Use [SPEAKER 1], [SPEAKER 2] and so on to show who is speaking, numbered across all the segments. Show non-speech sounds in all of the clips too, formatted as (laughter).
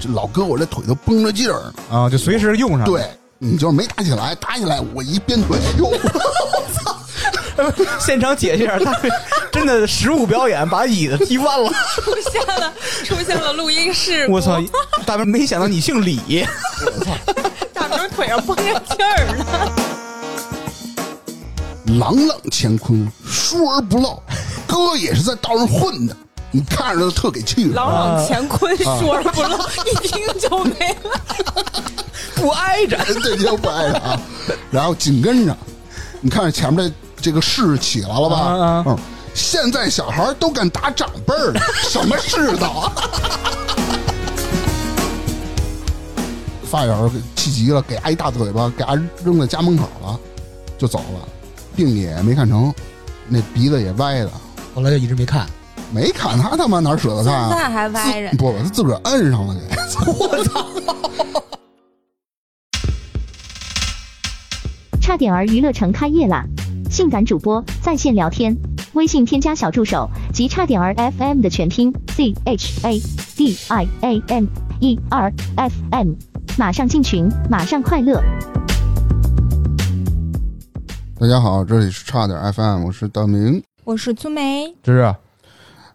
[SPEAKER 1] 这老哥我这腿都绷着劲儿呢。
[SPEAKER 2] 啊，就随时用上。，
[SPEAKER 1] 对你就是没打起来，打起来我一鞭腿，哟，(laughs)
[SPEAKER 2] 现场解释一下，他 (laughs) 真的实物表演把椅子踢弯了。
[SPEAKER 3] 出现了出现了录音室，
[SPEAKER 2] 我操！大明没想到你姓李，我 (laughs) 操
[SPEAKER 3] 大明腿上绷着劲儿呢。
[SPEAKER 1] 朗朗乾坤，疏而不漏。哥也是在道上混的，你看着他特给气的。
[SPEAKER 3] 朗朗乾坤，说而不漏，一听就没了。(laughs)
[SPEAKER 2] 不挨着。(laughs)
[SPEAKER 1] 这就不挨着啊。然后紧跟着，你看前面这这个势起来了吧？
[SPEAKER 2] 啊啊
[SPEAKER 1] 嗯，现在小孩都敢打长辈儿了，什么世道啊？发小给气急了，给挨一大嘴巴，给挨扔在家门口了，就走了，病也没看成，那鼻子也歪的，
[SPEAKER 4] 后来就一直没看。
[SPEAKER 1] 没砍他他妈哪舍得看啊？
[SPEAKER 3] 现在还歪着
[SPEAKER 1] 自不，他自个儿摁上了给。(laughs)
[SPEAKER 5] 差点儿娱乐城开业啦！性感主播在线聊天，微信添加小助手及差点儿 FM 的全拼 C H A D I A N E R F M，马上进群，马上快乐。
[SPEAKER 1] 大家好，这里是差点 FM，我是大明。
[SPEAKER 3] 我是粗梅，
[SPEAKER 2] 这是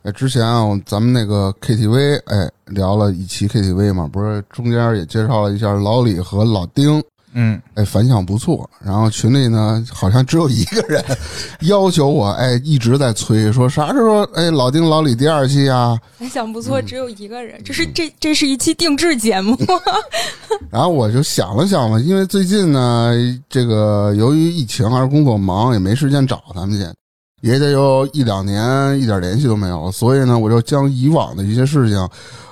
[SPEAKER 1] 哎，之前啊，咱们那个 KTV，哎，聊了一期 KTV 嘛，不是中间也介绍了一下老李和老丁，
[SPEAKER 2] 嗯，
[SPEAKER 1] 哎，反响不错。然后群里呢，好像只有一个人要求我，哎，一直在催，说啥时候，哎，老丁老李第二期啊？
[SPEAKER 3] 反响不错，只有一个人，这是这这是一期定制节目。(laughs) (laughs)
[SPEAKER 1] 然后我就想了想嘛，因为最近呢，这个由于疫情还是工作忙，也没时间找他们去，也得有一两年一点联系都没有，所以呢，我就将以往的一些事情，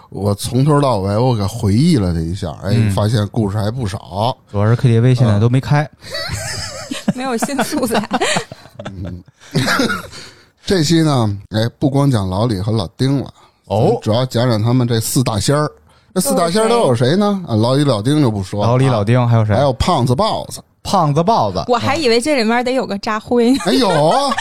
[SPEAKER 1] 我从头到尾我给回忆了这一下，哎，
[SPEAKER 2] 嗯
[SPEAKER 1] 发现故事还不少。
[SPEAKER 2] 主要是 KTV 现在都没开。(laughs)
[SPEAKER 3] 没有新素材，嗯 (laughs)
[SPEAKER 1] 这期呢，哎，不光讲老李和老丁了，
[SPEAKER 2] 哦
[SPEAKER 1] 主要讲讲他们这四大仙儿。这四大仙儿都有谁呢？啊，老李、老丁就不说了，
[SPEAKER 2] 老李、老丁还有谁
[SPEAKER 1] 还？有胖子、豹子。
[SPEAKER 2] 胖子、豹子。
[SPEAKER 3] 我还以为这里面得有个扎辉。
[SPEAKER 1] 哎，有啊，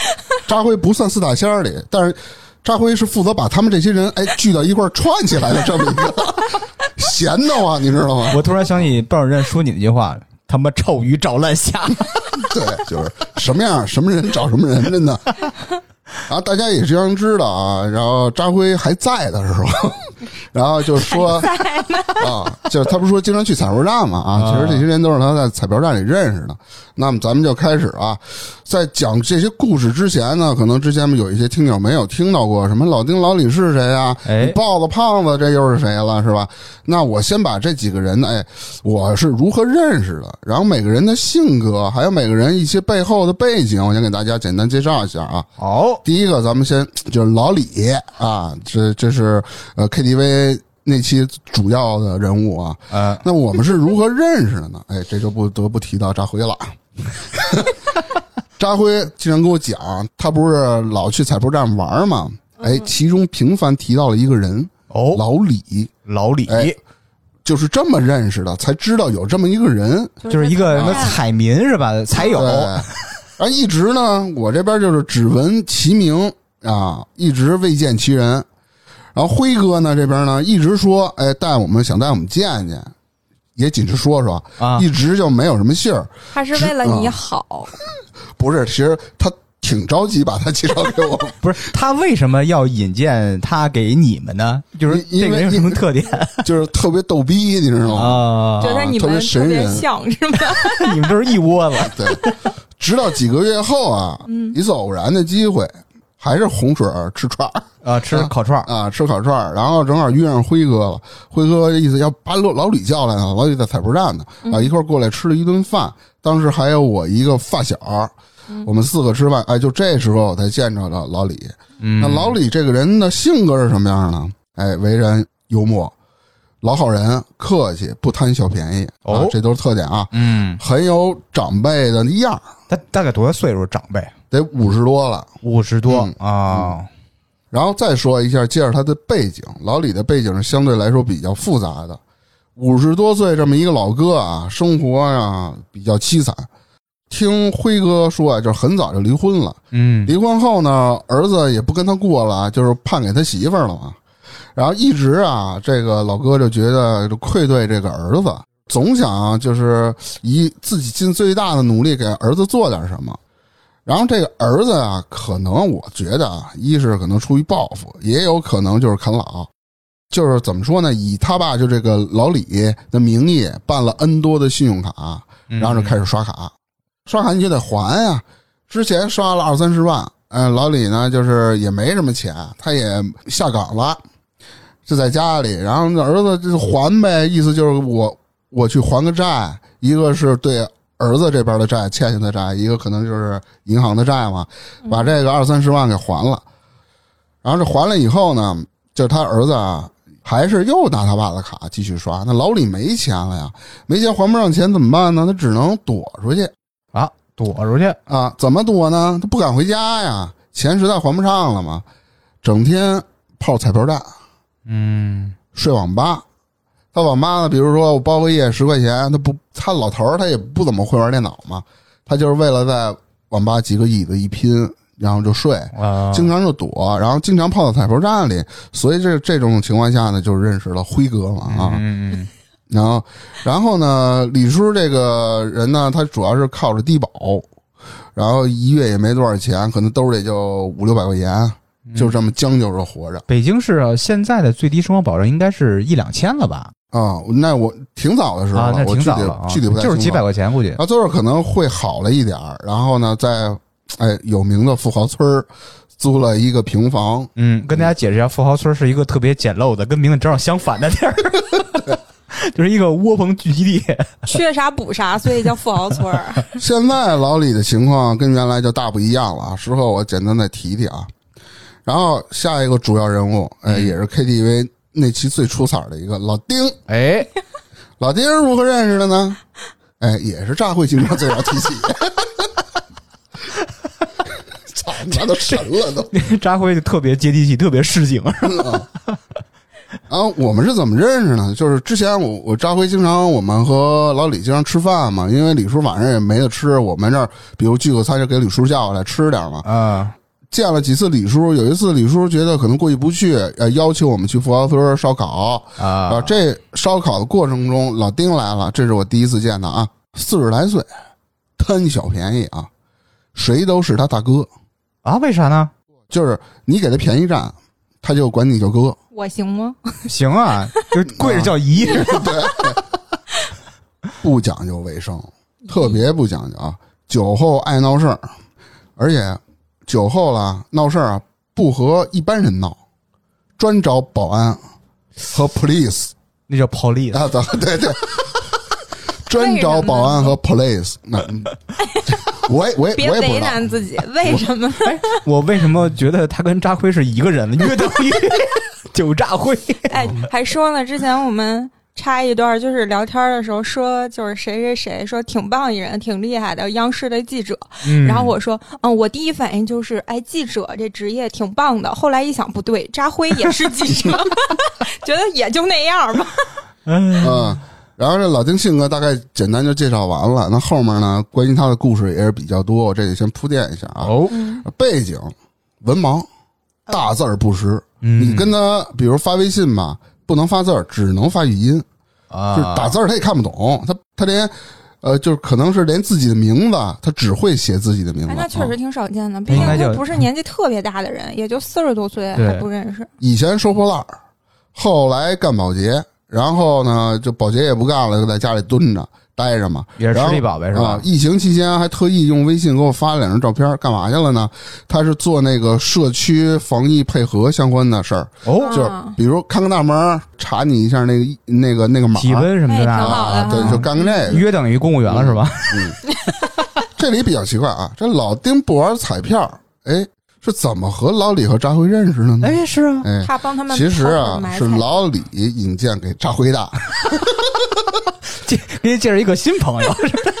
[SPEAKER 1] 扎辉不算四大仙儿里，但是扎辉是负责把他们这些人哎聚到一块儿串起来的这么一个 (laughs) 闲的慌，你知道吗？
[SPEAKER 2] 我突然想起鲍主任说你那句话：“他妈臭鱼找烂虾。(laughs)
[SPEAKER 1] 对，就是什么样什么人找什么人，真的。然后大家也经常知道啊，然后扎辉还在的时候，(laughs) 然后就说 (laughs) (laughs) 啊，就是他不是说经常去彩票站嘛啊，其实这些人都是他在彩票站里认识的。那么咱们就开始啊，在讲这些故事之前呢，可能之前有一些听友没有听到过什么老丁、老李是谁啊？
[SPEAKER 2] 哎
[SPEAKER 1] 豹子、胖子，这又是谁了，是吧？那我先把这几个人呢，哎，我是如何认识的，然后每个人的性格，还有每个人一些背后的背景，我先给大家简单介绍一下啊。”
[SPEAKER 2] 好，
[SPEAKER 1] 第一个，咱们先就是老李啊，这这是呃 KTV 那期主要的人物啊。
[SPEAKER 2] 呃，
[SPEAKER 1] 那我们是如何认识的呢？哎，这就不得不提到扎辉了。(laughs) 扎辉经常跟我讲，他不是老去彩票站玩吗？哎，其中频繁提到了一个人，
[SPEAKER 2] 哦，
[SPEAKER 1] 老李，
[SPEAKER 2] 老李
[SPEAKER 1] 哎就是这么认识的，才知道有这么一个人。
[SPEAKER 2] 就是一个什么彩民是吧？才有
[SPEAKER 1] 对，啊，一直呢，我这边就是只闻其名啊，一直未见其人。然后辉哥呢这边呢一直说，哎，带我们想带我们见见，也仅是说说，
[SPEAKER 2] 啊
[SPEAKER 1] 一直就没有什么信儿。
[SPEAKER 3] 他是为了你好，(laughs)
[SPEAKER 1] 不是，其实他挺着急把他介绍给我。
[SPEAKER 2] 不是他为什么要引荐他给你们呢？就是
[SPEAKER 1] 因为
[SPEAKER 2] 这个人有什么特点
[SPEAKER 1] 就是特别逗逼，你知道吗？
[SPEAKER 2] 啊？(laughs)
[SPEAKER 3] 觉得你
[SPEAKER 1] 特别
[SPEAKER 3] 们特别
[SPEAKER 1] 神人
[SPEAKER 3] 像是吧？(laughs)
[SPEAKER 2] 你们都是一窝子。
[SPEAKER 1] 对，直到几个月后啊，一次偶然的机会，还是红水儿吃串儿
[SPEAKER 2] 啊，(laughs) 吃烤串儿
[SPEAKER 1] 啊，吃烤串儿，然后正好遇上辉哥了。辉哥意思要把老老李叫来呢，老李在彩票站呢，啊，一块儿过来吃了一顿饭。当时还有我一个发小，我们四个吃饭，哎，就这时候我才见着了老李。
[SPEAKER 2] 嗯
[SPEAKER 1] 那老李这个人的性格是什么样呢？哎，为人幽默，老好人，客气，不贪小便宜，这都是特点啊。
[SPEAKER 2] 嗯，
[SPEAKER 1] 很有长辈的样儿，
[SPEAKER 2] 他大概多大岁数？长辈
[SPEAKER 1] 得五十多了。
[SPEAKER 2] 五十多
[SPEAKER 1] 嗯
[SPEAKER 2] 啊。
[SPEAKER 1] 然后再说一下，介绍他的背景。老李的背景是相对来说比较复杂的，五十多岁这么一个老哥啊，生活呀、比较凄惨。听辉哥说啊，就是很早就离婚了。
[SPEAKER 2] 嗯，
[SPEAKER 1] 离婚后呢，儿子也不跟他过了，就是判给他媳妇儿了嘛。然后一直啊，这个老哥就觉得就愧对这个儿子，总想就是以自己尽最大的努力给儿子做点什么。然后这个儿子啊，可能我觉得啊，一是可能出于报复，也有可能就是啃老，就是怎么说呢？以他爸就这个老李的名义办了 N 多的信用卡，然后就开始刷卡，刷卡你就得还呀。之前刷了二三十万，嗯、老李呢就是也没什么钱，他也下岗了，就在家里。然后那儿子就还呗，意思就是我我去还个债，一个是对儿子这边的债欠下的债，一个可能就是银行的债嘛，把这个二三十万给还了。然后这还了以后呢，就是他儿子啊，还是又拿他爸的卡继续刷。那老李没钱了呀，没钱还不上钱怎么办呢？他只能躲出去。
[SPEAKER 2] 啊，躲出去，
[SPEAKER 1] 啊，怎么躲呢？他不敢回家呀，钱实在还不上了嘛，整天泡彩票站，
[SPEAKER 2] 嗯，
[SPEAKER 1] 睡网吧。他网吧呢，比如说我包个夜十块钱，他不，他老头儿他也不怎么会玩电脑嘛，他就是为了在网吧几个椅子一拼，然后就睡，
[SPEAKER 2] 啊，
[SPEAKER 1] 经常就躲，然后经常泡到彩票站里，所以这这种情况下呢，就认识了辉哥嘛啊。
[SPEAKER 2] 嗯嗯
[SPEAKER 1] 然后，然后呢，李叔这个人呢，他主要是靠着低保，然后一月也没多少钱，可能兜里就五六百块钱，就这么将就着活着
[SPEAKER 2] 北京市啊，现在的最低生活保障应该是一两千了吧？
[SPEAKER 1] 啊。那我挺早的时候
[SPEAKER 2] 啊，
[SPEAKER 1] 了，
[SPEAKER 2] 那
[SPEAKER 1] 我具体
[SPEAKER 2] 挺早了啊，
[SPEAKER 1] 具体不太
[SPEAKER 2] 就是几百块钱估计。
[SPEAKER 1] 啊，最后可能会好了一点儿然后呢，在哎有名的富豪村儿租了一个平房，
[SPEAKER 2] 嗯，跟大家解释一下，富豪村是一个特别简陋的，跟名字正好相反的地儿，(laughs) 就是一个窝棚聚集地。(laughs)
[SPEAKER 3] 缺啥补啥，所以叫富豪村儿。(laughs)
[SPEAKER 1] 现在老李的情况跟原来就大不一样了啊，事后我简单再提提啊。然后下一个主要人物，哎，
[SPEAKER 2] 嗯
[SPEAKER 1] 也是 KTV 那期最出彩的一个老丁。
[SPEAKER 2] 哎，
[SPEAKER 1] 老丁如何认识的呢？哎，也是炸会经常最早提起。(laughs) 操，你妈都神了都！(laughs)
[SPEAKER 2] 扎辉就特别接地气，特别市井。
[SPEAKER 1] 然后我们是怎么认识呢？就是之前我我扎辉经常我们和老李经常吃饭嘛，因为李叔晚上也没得吃，我们这儿比如聚个餐就给李叔叫过来吃点嘛。
[SPEAKER 2] 啊，
[SPEAKER 1] 见了几次李叔，有一次李叔觉得可能过意不去，呃，邀请我们去富豪村烧烤
[SPEAKER 2] 啊
[SPEAKER 1] 这烧烤的过程中，老丁来了，这是我第一次见他啊，四十来岁，贪小便宜啊，谁都是他大哥，
[SPEAKER 2] 啊，为啥呢？
[SPEAKER 1] 就是你给他便宜占，他就管你叫哥。
[SPEAKER 3] 我行吗？(laughs)
[SPEAKER 2] 行啊，就跪 (laughs) 着叫姨。
[SPEAKER 1] 对不讲究卫生，特别不讲究啊！酒后爱闹事儿，而且酒后了闹事儿啊，不和一般人闹，专找保安和 police (laughs)
[SPEAKER 2] 那叫 police。
[SPEAKER 1] 啊，对对对，(laughs) 专找保安和 police。那嗯 (laughs) 我也我也
[SPEAKER 3] 别为
[SPEAKER 1] 我也不知道，
[SPEAKER 3] 难自己，为什么呢？
[SPEAKER 2] 我为什么觉得他跟扎辉是一个人呢？约等于酒炸辉。
[SPEAKER 3] 哎，还说呢，之前我们插一段，就是聊天的时候说，就是谁谁谁说挺棒一人，挺厉害的，央视的记者。
[SPEAKER 2] 嗯
[SPEAKER 3] 然后我说，嗯，我第一反应就是，哎，记者这职业挺棒的。后来一想，不对，扎辉也是记者，(laughs) 觉得也就那样吧。
[SPEAKER 1] 嗯。然后这老丁性格大概简单就介绍完了，那后面呢，关于他的故事也是比较多，我这里先铺垫一下啊。
[SPEAKER 2] 哦，
[SPEAKER 1] 背景文盲，大字儿不识。
[SPEAKER 2] 嗯
[SPEAKER 1] 你跟他比如发微信吧，不能发字儿，只能发语音，
[SPEAKER 2] 啊，
[SPEAKER 1] 就是打字儿他也看不懂，他他连呃，就是可能是连自己的名字，他只会写自己的名字
[SPEAKER 3] 哎，。那确实
[SPEAKER 1] 啊
[SPEAKER 3] 挺少见的，毕竟他不是年纪特别大的人，也就四十多岁还不认识。
[SPEAKER 1] 以前收破烂儿，后来干保洁，然后呢，就保洁也不干了，就在家里蹲着待着嘛。
[SPEAKER 2] 也是吃力宝贝是
[SPEAKER 1] 啊
[SPEAKER 2] 吧？
[SPEAKER 1] 疫情期间还特意用微信给我发了两张照片，干嘛去了呢？他是做那个社区防疫配合相关的事儿，
[SPEAKER 2] 哦，
[SPEAKER 1] 就是比如看个大门，查你一下那个那个那个码，
[SPEAKER 2] 体温什么的
[SPEAKER 3] 哎
[SPEAKER 1] 啊，对，就干个这个。
[SPEAKER 2] 约等于公务员了是吧？
[SPEAKER 1] 嗯这里比较奇怪啊，这老丁不玩彩票，哎，是怎么和老李和扎辉认识的呢？
[SPEAKER 2] 哎，是啊，
[SPEAKER 1] 哎，
[SPEAKER 3] 他帮他们
[SPEAKER 1] 其实啊是老李引荐给扎辉的。(laughs)
[SPEAKER 2] 介给你介绍一个新朋友，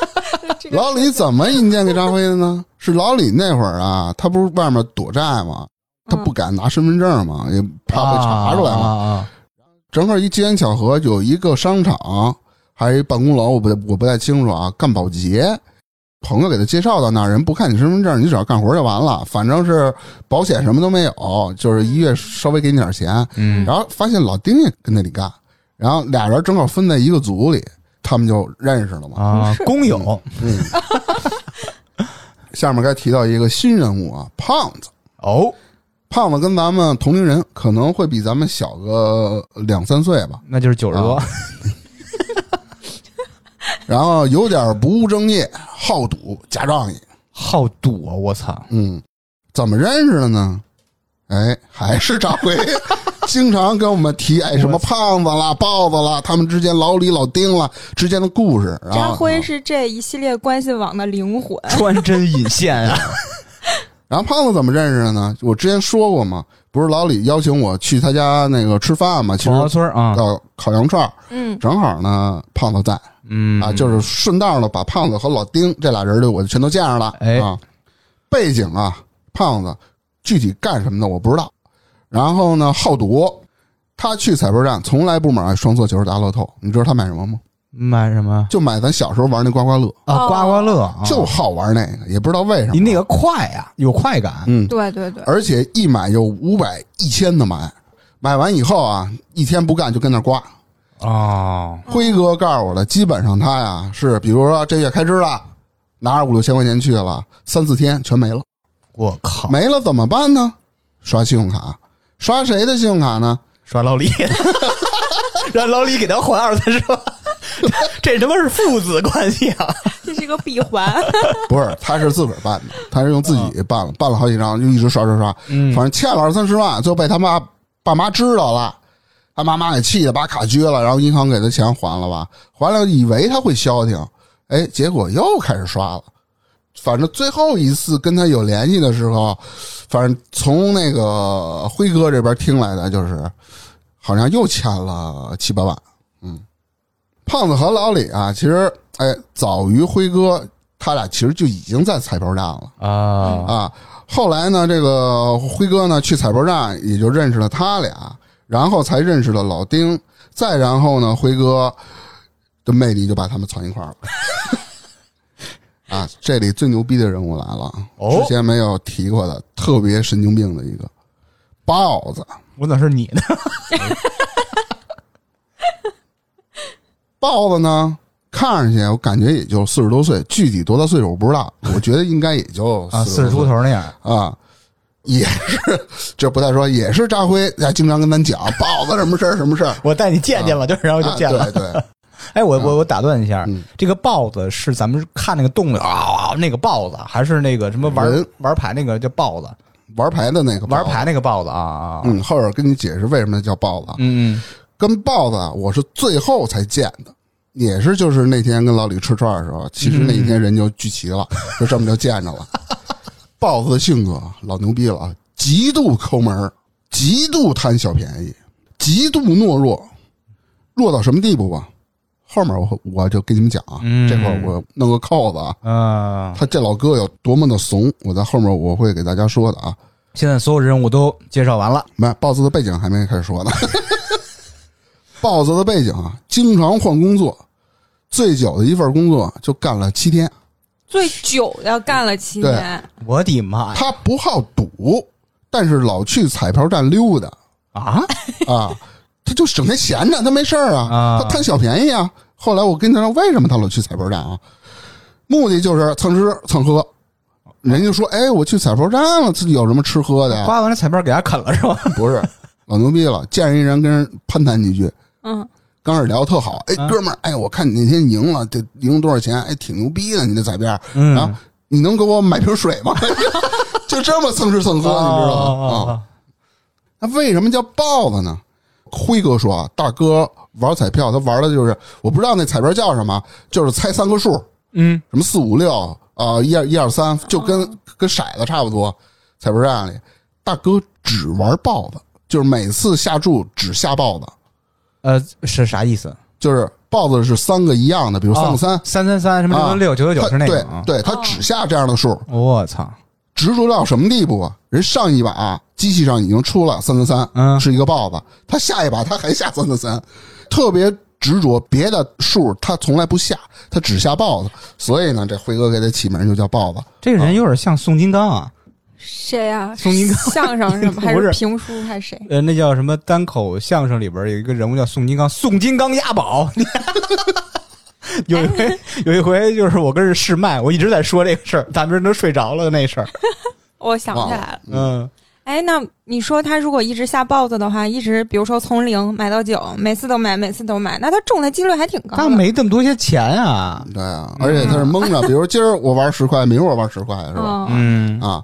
[SPEAKER 2] (laughs)
[SPEAKER 1] 老李怎么引荐给扎辉的呢？是老李那会儿啊，他不是外面躲债吗？他不敢拿身份证嘛，也怕被查出来嘛。
[SPEAKER 2] 啊啊
[SPEAKER 1] 正好一机缘巧合，有一个商场还办公楼，我不我不太清楚啊，干保洁，朋友给他介绍到那儿，人不看你身份证，你只要干活就完了，反正是保险什么都没有，就是一月稍微给你点钱。
[SPEAKER 2] 嗯。
[SPEAKER 1] 然后发现老丁也跟那里干，然后俩人正好分在一个组里，他们就认识了嘛。
[SPEAKER 2] 啊，工友。
[SPEAKER 1] 下面该提到一个新人物啊，胖子。
[SPEAKER 2] 哦，
[SPEAKER 1] 胖子跟咱们同龄人可能会比咱们小个两三岁吧，
[SPEAKER 2] 那就是九十多。
[SPEAKER 1] 啊，然后有点不务正业，好赌假仗义。
[SPEAKER 2] 好赌啊！我操，
[SPEAKER 1] 嗯，怎么认识的呢？哎，还是张辉，经常跟我们提哎什么胖子啦、豹子啦，他们之间老李、老丁啦之间的故事。
[SPEAKER 3] 张辉是这一系列关系网的灵魂。
[SPEAKER 2] 穿针引线啊！(laughs)
[SPEAKER 1] 然后胖子怎么认识的呢？我之前说过嘛，不是老李邀请我去他家那个吃饭嘛？其
[SPEAKER 2] 黄
[SPEAKER 1] 实
[SPEAKER 2] 河村啊，
[SPEAKER 1] 到烤羊串，
[SPEAKER 3] 嗯，
[SPEAKER 1] 正好呢，胖子在
[SPEAKER 2] 嗯
[SPEAKER 1] 啊，就是顺道呢把胖子和老丁这俩人就我就全都见上了。
[SPEAKER 2] 哎
[SPEAKER 1] 啊，背景啊，胖子具体干什么的我不知道。然后呢，好赌，他去彩票站从来不买双色球、大乐透。你知道他买什么吗？
[SPEAKER 2] 买什么
[SPEAKER 1] 就买咱小时候玩那刮刮乐，
[SPEAKER 2] 啊？
[SPEAKER 3] 哦
[SPEAKER 2] 刮刮乐啊，
[SPEAKER 1] 就好玩那个，也不知道为什么。
[SPEAKER 2] 你那个快呀，有快感。
[SPEAKER 1] 嗯，
[SPEAKER 3] 对对对，
[SPEAKER 1] 而且一买就五百、一千的买，买完以后啊，一天不干就跟那刮。
[SPEAKER 2] 哦，
[SPEAKER 1] 辉哥告诉我的，基本上他呀是，比如说这月开支了，拿着五六千块钱去了，三四天全没了，
[SPEAKER 2] 我靠，
[SPEAKER 1] 没了怎么办呢？刷信用卡，刷谁的信用卡呢？
[SPEAKER 2] 刷老李，(laughs) 让老李给他还二三十万，(laughs) 这他妈是父子关系啊！
[SPEAKER 3] 这是一个闭环。(laughs)
[SPEAKER 1] 不是，他是自个儿办的，他是用自己办了，办了好几张，就一直刷刷刷，
[SPEAKER 2] 嗯。
[SPEAKER 1] 反正欠了二三十万，最后被他妈爸妈知道了，他妈妈给气的把卡撅了，然后银行给他钱还了吧，还了以为他会消停，哎，结果又开始刷了。反正最后一次跟他有联系的时候，反正从那个辉哥这边听来的就是，好像又欠了七八万。嗯，胖子和老李啊，其实哎，早于辉哥，他俩其实就已经在彩票站了。
[SPEAKER 2] 啊，
[SPEAKER 1] 啊。后来呢，这个辉哥呢去彩票站，也就认识了他俩，然后才认识了老丁，再然后呢，辉哥的魅力就把他们攒一块儿了。(laughs) 啊，这里最牛逼的人物来了，
[SPEAKER 2] 哦
[SPEAKER 1] 之前没有提过的，特别神经病的一个豹子。
[SPEAKER 2] 我哪是你呢？
[SPEAKER 1] 豹子呢，看上去我感觉也就四十多岁，具体多大岁数我不知道，我觉得应该也就
[SPEAKER 2] 啊，四
[SPEAKER 1] 十
[SPEAKER 2] 十出头那样。
[SPEAKER 1] 啊，也是，这不太说，也是扎辉，还经常跟咱讲豹子什么事儿什么事儿，
[SPEAKER 2] 我带你见见了，就是然后就
[SPEAKER 1] 啊
[SPEAKER 2] 见了。
[SPEAKER 1] 对对，(laughs)
[SPEAKER 2] 哎，我我我打断一下
[SPEAKER 1] 嗯，
[SPEAKER 2] 这个豹子是咱们看那个动物啊，那个豹子，还是那个什么玩玩牌那个叫豹子？
[SPEAKER 1] 玩牌的那个豹子
[SPEAKER 2] 玩牌，那个豹子啊啊！
[SPEAKER 1] 嗯，后边跟你解释为什么叫豹子啊，
[SPEAKER 2] 嗯嗯
[SPEAKER 1] 跟豹子啊，我是最后才见的。也是，就是那天跟老李吃串的时候，其实那一天人就聚齐了，(laughs) 就这么就见着了。豹子的性格老牛逼了啊，极度抠门儿，极度贪小便宜，极度懦弱，弱到什么地步吧？后面我我就跟你们讲啊，
[SPEAKER 2] 嗯
[SPEAKER 1] 这块儿我弄个扣子啊，
[SPEAKER 2] 啊！
[SPEAKER 1] 他这老哥有多么的怂，我在后面我会给大家说的啊。
[SPEAKER 2] 现在所有人物都介绍完了。
[SPEAKER 1] 没，豹子的背景还没开始说呢。(laughs) 豹子的背景啊，经常换工作，最久的一份工作就干了七天。
[SPEAKER 3] 最久的干了七年，
[SPEAKER 2] 我的妈呀！
[SPEAKER 1] 他不好赌，但是老去彩票站溜达
[SPEAKER 2] 啊，
[SPEAKER 1] 啊，他就整天闲着，他没事儿啊，
[SPEAKER 2] 啊
[SPEAKER 1] 他贪小便宜啊。后来我跟他说，为什么他老去彩票站啊？目的就是蹭吃蹭喝。人家说，哎，我去彩票站了，自己有什么吃喝的呀？
[SPEAKER 2] 刮完了彩票给他啃了是吧？
[SPEAKER 1] 不是，老牛逼了，见着一人跟人攀谈几句，
[SPEAKER 3] 嗯，
[SPEAKER 1] 刚开始聊得特好，哎，
[SPEAKER 2] 啊
[SPEAKER 1] 哥们儿，哎，我看你那天赢了，这赢多少钱？哎，挺牛逼的，你这彩票。
[SPEAKER 2] 嗯
[SPEAKER 1] 然后你能给我买瓶水吗？(laughs) 就这么蹭吃蹭喝，你知道吗？啊，
[SPEAKER 2] 啊
[SPEAKER 1] 那为什么叫豹子呢？辉哥说啊，大哥玩彩票，他玩的就是我不知道那彩票叫什么，就是猜三个数，
[SPEAKER 2] 嗯
[SPEAKER 1] 什么四五六啊，一二一二三，就跟跟骰子差不多。彩票站里，大哥只玩豹子，就是每次下注只下豹子，
[SPEAKER 2] 呃，是啥意思？
[SPEAKER 1] 就是豹子是三个一样的，比如三个三，
[SPEAKER 2] 哦三三三什么
[SPEAKER 1] 啊
[SPEAKER 2] 六六九九九是那个啊。
[SPEAKER 1] 他对对，他只下这样的数，
[SPEAKER 2] 我操！
[SPEAKER 1] 执着到什么地步啊？人上一把机器上已经出了三三三，
[SPEAKER 2] 嗯
[SPEAKER 1] 是一个豹子，他下一把他还下三三三，特别执着，别的数他从来不下，他只下豹子。所以呢，这辉哥给他起名就叫豹子。
[SPEAKER 2] 这个人有点像宋金刚啊，
[SPEAKER 3] 谁呀、
[SPEAKER 2] 宋金刚
[SPEAKER 3] 相声是吗？(laughs) 还
[SPEAKER 2] 是
[SPEAKER 3] 评书还是谁？
[SPEAKER 2] 呃，那叫什么单口相声里边有一个人物叫宋金刚，宋金刚押宝。(laughs) 有一回，有一回就是我跟人试麦，我一直在说这个事儿，大明儿都睡着了那事儿。(laughs)
[SPEAKER 3] 我想起来了。
[SPEAKER 2] 嗯，
[SPEAKER 3] 哎，那你说他如果一直下豹子的话，一直比如说从零买到九，每次都买，每次都买，那他中的几率还挺高。
[SPEAKER 2] 他没这么多些钱啊。
[SPEAKER 1] 对啊，而且他是蒙着，比如今儿我玩十块，明儿我玩十块，是吧？
[SPEAKER 3] 嗯，
[SPEAKER 2] 嗯
[SPEAKER 1] 啊，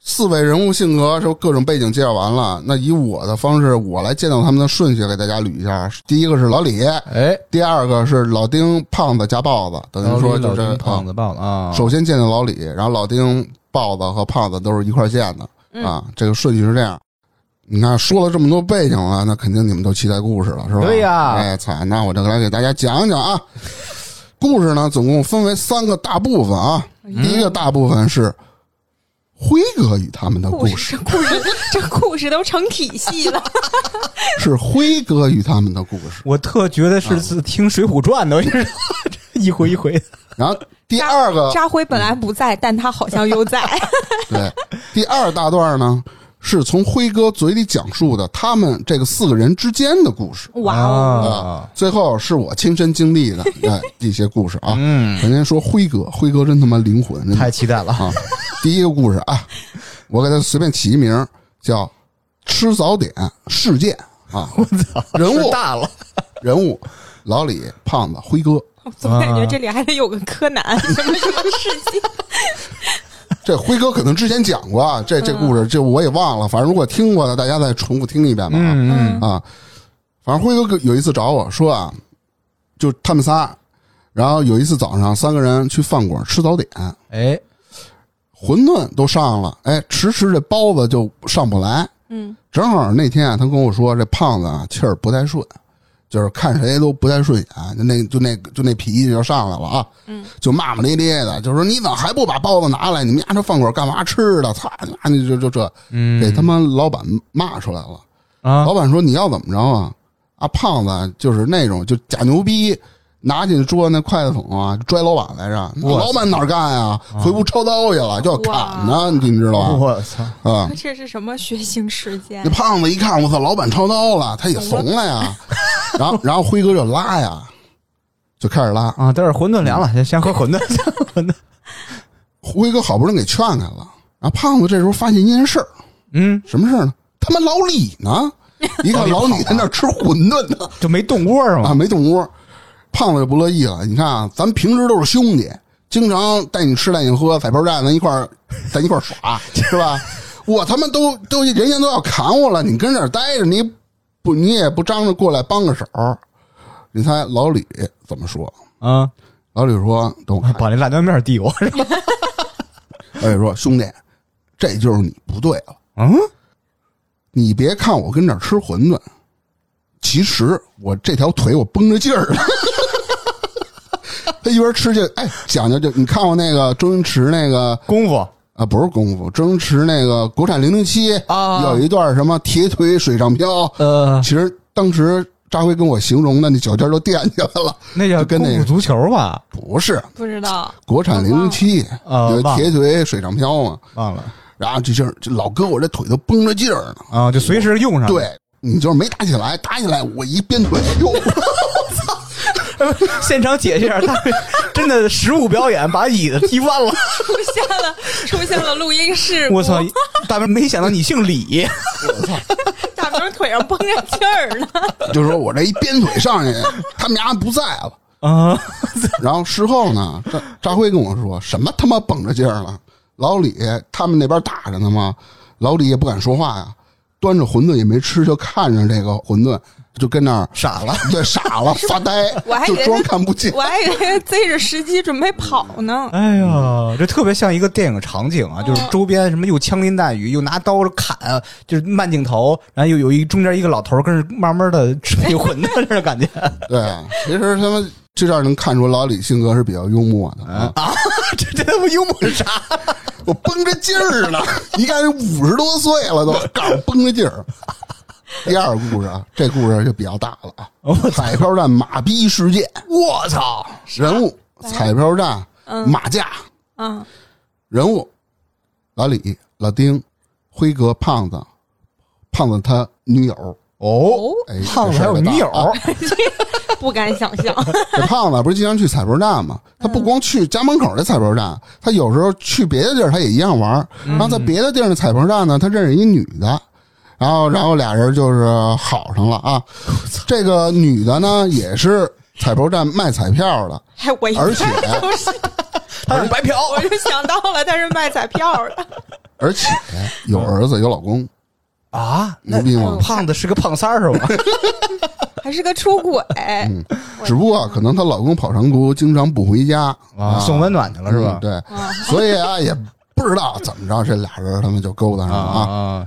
[SPEAKER 1] 四位人物性格就各种背景介绍完了，那以我的方式，我来见到他们的顺序给大家捋一下。第一个是老李，
[SPEAKER 2] 哎，
[SPEAKER 1] 第二个是老丁、胖子加豹子，等于说就是
[SPEAKER 2] 胖
[SPEAKER 1] 啊
[SPEAKER 2] 子豹子啊。
[SPEAKER 1] 首先见到老李，然后老丁、豹子和胖子都是一块儿见的
[SPEAKER 3] 嗯
[SPEAKER 1] 啊，这个顺序是这样。你看说了这么多背景了，那肯定你们都期待故事了，是吧？
[SPEAKER 2] 对呀
[SPEAKER 1] 哎，操，那我就来给大家讲讲啊。故事呢，总共分为三个大部分啊。第一个大部分是辉哥与他们的故
[SPEAKER 3] 故
[SPEAKER 1] 事，
[SPEAKER 3] 事故事这故事都成体系了。(laughs)
[SPEAKER 1] 是辉哥与他们的故事。
[SPEAKER 2] 我特觉得是是听《水浒传》的，我一回一回的。
[SPEAKER 1] 然后第二个
[SPEAKER 3] 扎辉本来不在，但他好像又在。(laughs)
[SPEAKER 1] 对，第二大段呢，是从辉哥嘴里讲述的他们这个四个人之间的故事
[SPEAKER 3] 哇哦！
[SPEAKER 1] 啊。最后是我亲身经历的 (laughs) 哎一些故事啊。
[SPEAKER 2] 嗯，
[SPEAKER 1] 首先说辉哥，辉哥真他妈灵魂，
[SPEAKER 2] 太期待了。
[SPEAKER 1] 啊！第一个故事啊，我给他随便起一名叫“吃早点事件”啊。(laughs) 我操，人物
[SPEAKER 2] 大了。
[SPEAKER 1] 人物老李、胖子、辉哥。
[SPEAKER 3] 我总感觉这里还得有个柯南，什么什么事情？(laughs)
[SPEAKER 1] 这辉哥可能之前讲过啊，这这故事这我也忘了，反正如果听过的，大家再重复听一遍吧。
[SPEAKER 2] 嗯
[SPEAKER 1] 啊，反正辉哥有一次找我说啊，就他们仨，然后有一次早上三个人去饭馆吃早点，
[SPEAKER 2] 哎，
[SPEAKER 1] 馄饨都上了，哎，迟迟这包子就上不来。
[SPEAKER 3] 嗯，
[SPEAKER 1] 正好那天啊，他跟我说这胖子啊气儿不太顺，就是看谁都不太顺眼，就那就那就那脾气就上来了啊，
[SPEAKER 3] 嗯，
[SPEAKER 1] 就骂骂咧咧的，就说你怎么还不把包子拿来？你们家这饭馆干嘛吃的？操，那你就就这
[SPEAKER 2] 嗯，
[SPEAKER 1] 给他妈老板骂出来了。
[SPEAKER 2] 啊
[SPEAKER 1] 老板说你要怎么着啊？啊，胖子就是那种就假牛逼，拿起桌子那筷子筒啊，拽老板来着。老板哪儿干呀？回屋抄刀去了，就要砍呢，你知道吧？
[SPEAKER 2] 我操！
[SPEAKER 1] 啊，
[SPEAKER 3] 这是什么血腥事件
[SPEAKER 1] 那？胖子一看，我操，老板抄刀了，他也怂了呀。然后，然后辉哥就拉呀，就开始拉。
[SPEAKER 2] 啊，待会儿馄饨凉了，先先喝馄饨，先喝馄饨。(laughs)
[SPEAKER 1] 辉哥好不容易给劝开了，然后胖子这时候发现一件事儿，
[SPEAKER 2] 嗯，
[SPEAKER 1] 什么事儿呢？他妈老李呢？(laughs) 一看老李在那儿吃馄饨呢，
[SPEAKER 2] 就没动窝是
[SPEAKER 1] 啊，没动窝。胖子就不乐意了，你看啊，咱平时都是兄弟，经常带你吃带你喝，彩票站咱一块儿咱一块儿耍，是吧？我他妈都都人家都要砍我了，你跟这儿待着，你不你也不张着过来帮个手。你猜老李怎么说？
[SPEAKER 2] 啊，
[SPEAKER 1] 老李说：“等我看。
[SPEAKER 2] 把那辣椒面递我是吧？”
[SPEAKER 1] 老李说：“兄弟，这就是你不对了。
[SPEAKER 2] 嗯，
[SPEAKER 1] 你别看我跟这儿吃馄饨，其实我这条腿我绷着劲儿呢。他一边吃就哎讲究就你看过那个周星驰那个
[SPEAKER 2] 功夫
[SPEAKER 1] 啊不是功夫，周星驰那个国产零零七
[SPEAKER 2] 啊
[SPEAKER 1] 有一段什么铁腿水上漂，
[SPEAKER 2] 呃，
[SPEAKER 1] 其实当时张辉跟我形容的那脚尖都垫起来了，
[SPEAKER 2] 那叫
[SPEAKER 1] 就跟那个
[SPEAKER 2] 足球吧？
[SPEAKER 1] 不是
[SPEAKER 3] 不知道。
[SPEAKER 1] 国产零零七
[SPEAKER 2] 啊
[SPEAKER 1] 铁腿水上漂嘛，
[SPEAKER 2] 忘了
[SPEAKER 1] 然后这劲儿这老哥我这腿都绷着劲儿呢。
[SPEAKER 2] 啊，就随时用上。，
[SPEAKER 1] 对你就是没打起来，打起来我一鞭腿，哟，(laughs) (laughs)
[SPEAKER 2] 现场解释一下，他 (laughs) 真的实物表演把椅子踢翻了。
[SPEAKER 3] 出现了，出现了录音事故。
[SPEAKER 2] 我操！大明没想到你姓李，我操
[SPEAKER 3] 大明腿上绷着劲儿呢。
[SPEAKER 1] 就说我这一鞭腿上去，他们家不在了。
[SPEAKER 2] 啊，
[SPEAKER 1] 然后事后呢，张张辉跟我说什么他妈绷着劲儿了，老李他们那边打着呢吗，老李也不敢说话呀，端着馄饨也没吃，就看着这个馄饨，就跟那儿
[SPEAKER 2] 傻了。(laughs)
[SPEAKER 1] 对傻了发呆
[SPEAKER 3] 我还，以
[SPEAKER 1] 就装看不见
[SPEAKER 3] 我。还以为他贼着时机准备跑呢。(laughs)
[SPEAKER 2] 哎呀，这特别像一个电影场景啊，就是周边什么又枪林弹雨，又拿刀砍，就是慢镜头，然后又有一中间一个老头儿跟着慢慢的吃那馄饨，这感觉 (laughs)
[SPEAKER 1] 对，其实他们这样能看出老李性格是比较幽默的啊。
[SPEAKER 2] 啊，这这他妈幽默是啥？
[SPEAKER 1] 我绷着劲儿呢，你看五十多岁了都，告诉绷着劲儿。(laughs) 第二个故事啊，这故事就比较大了啊。(laughs) 彩票站马逼事件，
[SPEAKER 2] 我操！
[SPEAKER 1] 人物彩票站
[SPEAKER 3] 嗯
[SPEAKER 1] 马甲
[SPEAKER 3] 嗯，
[SPEAKER 1] 人物老李、老丁、辉哥、胖子，胖子他女友。
[SPEAKER 2] 哦，
[SPEAKER 1] 哎，
[SPEAKER 2] 胖子还有女友，
[SPEAKER 1] 啊 (laughs)
[SPEAKER 3] 不敢想象。
[SPEAKER 1] 这胖子不是经常去彩票站吗？他不光去家门口的彩票站，他有时候去别的地儿，他也一样玩儿。然后在别的地儿的彩票站呢，他认识一女的，然后然后俩人就是好上了啊。(laughs) 这个女的呢，也是彩票站卖彩票的，
[SPEAKER 3] 哎，我一
[SPEAKER 1] 而且
[SPEAKER 3] 不是，(laughs)
[SPEAKER 2] 他是白嫖。
[SPEAKER 3] 我就想到了，她是卖彩票的。(laughs)
[SPEAKER 1] 而且有儿子有老公，
[SPEAKER 2] 啊，
[SPEAKER 1] 牛逼吗？
[SPEAKER 2] 胖子是个胖三儿是吧？
[SPEAKER 3] 还是个出轨，
[SPEAKER 1] 嗯只不过可能她老公跑长途，经常不回家
[SPEAKER 2] 啊，送温暖去了是吧
[SPEAKER 1] 嗯？对，所以啊，也不知道怎么着，这俩人他们就勾搭上了啊。
[SPEAKER 2] 啊，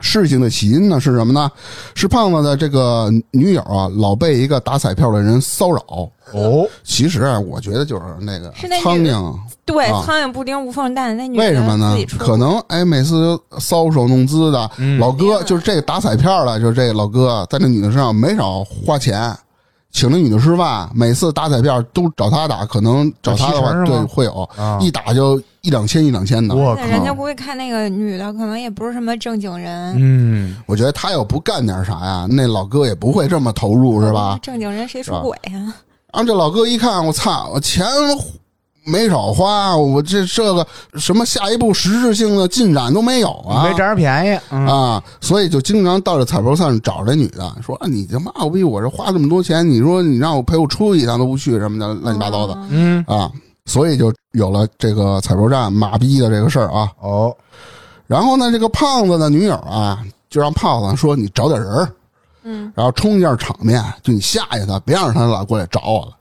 [SPEAKER 1] 事情的起因呢是什么呢？是胖子的这个女友啊，老被一个打彩票的人骚扰。
[SPEAKER 2] 哦，
[SPEAKER 1] 其实啊，我觉得就是那个
[SPEAKER 3] 是那
[SPEAKER 1] 苍蝇，
[SPEAKER 3] 对，
[SPEAKER 1] 啊。
[SPEAKER 3] 苍蝇不叮无缝蛋，那女的
[SPEAKER 1] 为什么呢？可能哎，每次搔首弄姿的，
[SPEAKER 2] 嗯。
[SPEAKER 1] 老哥就是这个打彩票的，就是这个老哥在那女的身上没少花钱，请那女的吃饭，每次打彩票都找他打，可能找他的话对会有。
[SPEAKER 2] 啊。
[SPEAKER 1] 一打就一两千一两千的。
[SPEAKER 2] 我
[SPEAKER 3] 靠。人家
[SPEAKER 2] 靠，
[SPEAKER 3] 估计看那个女的，可能也不是什么正经人，
[SPEAKER 2] 嗯，
[SPEAKER 1] 我觉得他要不干点啥呀，那老哥也不会这么投入，是吧？
[SPEAKER 3] 正经人谁出轨呀？
[SPEAKER 1] 然后这老哥一看，我操，我钱没少花，我这这个什么下一步实质性的进展都没有啊，
[SPEAKER 2] 没占着便宜嗯
[SPEAKER 1] 啊，所以就经常到这彩票站找这女的，说啊，你他妈我逼我这花这么多钱，你说你让我陪我出去一趟都不去什么的，乱七八糟的
[SPEAKER 2] 嗯，
[SPEAKER 1] 啊，所以就有了这个彩票站马逼的这个事儿啊。
[SPEAKER 2] 哦，
[SPEAKER 1] 然后呢，这个胖子的女友啊，就让胖子说你找点人，
[SPEAKER 3] 嗯，
[SPEAKER 1] 然后冲一下场面，就你吓吓他，别让他老过来找我了。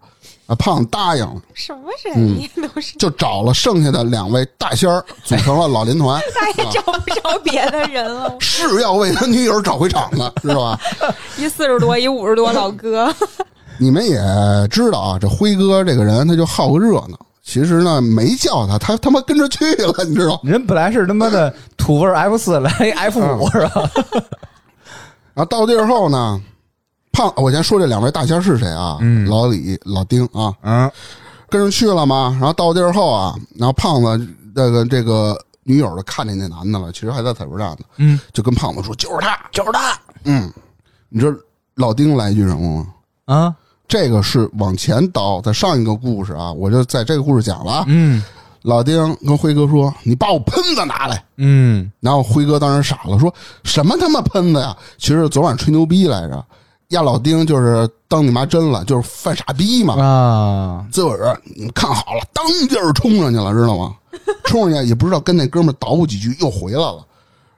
[SPEAKER 1] 啊，胖子答应了。
[SPEAKER 3] 什么人呀，都是，
[SPEAKER 1] 就找了剩下的两位大仙儿，组成了老林团，(laughs)
[SPEAKER 3] 再也找不着别的人了。
[SPEAKER 1] 是要为他女友找回场子，知道吧？(laughs)
[SPEAKER 3] 一四十多，一五十多老哥，(laughs)
[SPEAKER 1] 你们也知道啊，这辉哥这个人他就好个热闹。其实呢，没叫他，他他妈跟着去了，你知道？
[SPEAKER 2] 人本来是他妈的土味 F 四来 F 五是吧？
[SPEAKER 1] 然后到地儿后呢，胖，我先说这两位大仙是谁啊？
[SPEAKER 2] 嗯
[SPEAKER 1] 老李、老丁啊，
[SPEAKER 2] 嗯，
[SPEAKER 1] 跟着去了嘛。然后到地儿后啊，然后胖子这个这个女友的看见那男的了，其实还在彩票站呢，
[SPEAKER 2] 嗯，
[SPEAKER 1] 就跟胖子说：“就是他。
[SPEAKER 2] 就是他”
[SPEAKER 1] 嗯，你知道老丁来一句什么吗？
[SPEAKER 2] 啊，
[SPEAKER 1] 这个是往前倒，在上一个故事啊，我就在这个故事讲了啊。
[SPEAKER 2] 嗯
[SPEAKER 1] 老丁跟辉哥说：“你把我喷子拿来。
[SPEAKER 2] 嗯，”
[SPEAKER 1] 然后辉哥当时傻了，说什么他妈喷子呀？其实昨晚吹牛逼来着。压老丁就是当你妈真了，就是犯傻逼嘛。
[SPEAKER 2] 啊，
[SPEAKER 1] 自个儿你看好了，当劲儿冲上去了，知道吗？(laughs) 冲上去也不知道跟那哥们儿捣鼓几句，又回来了。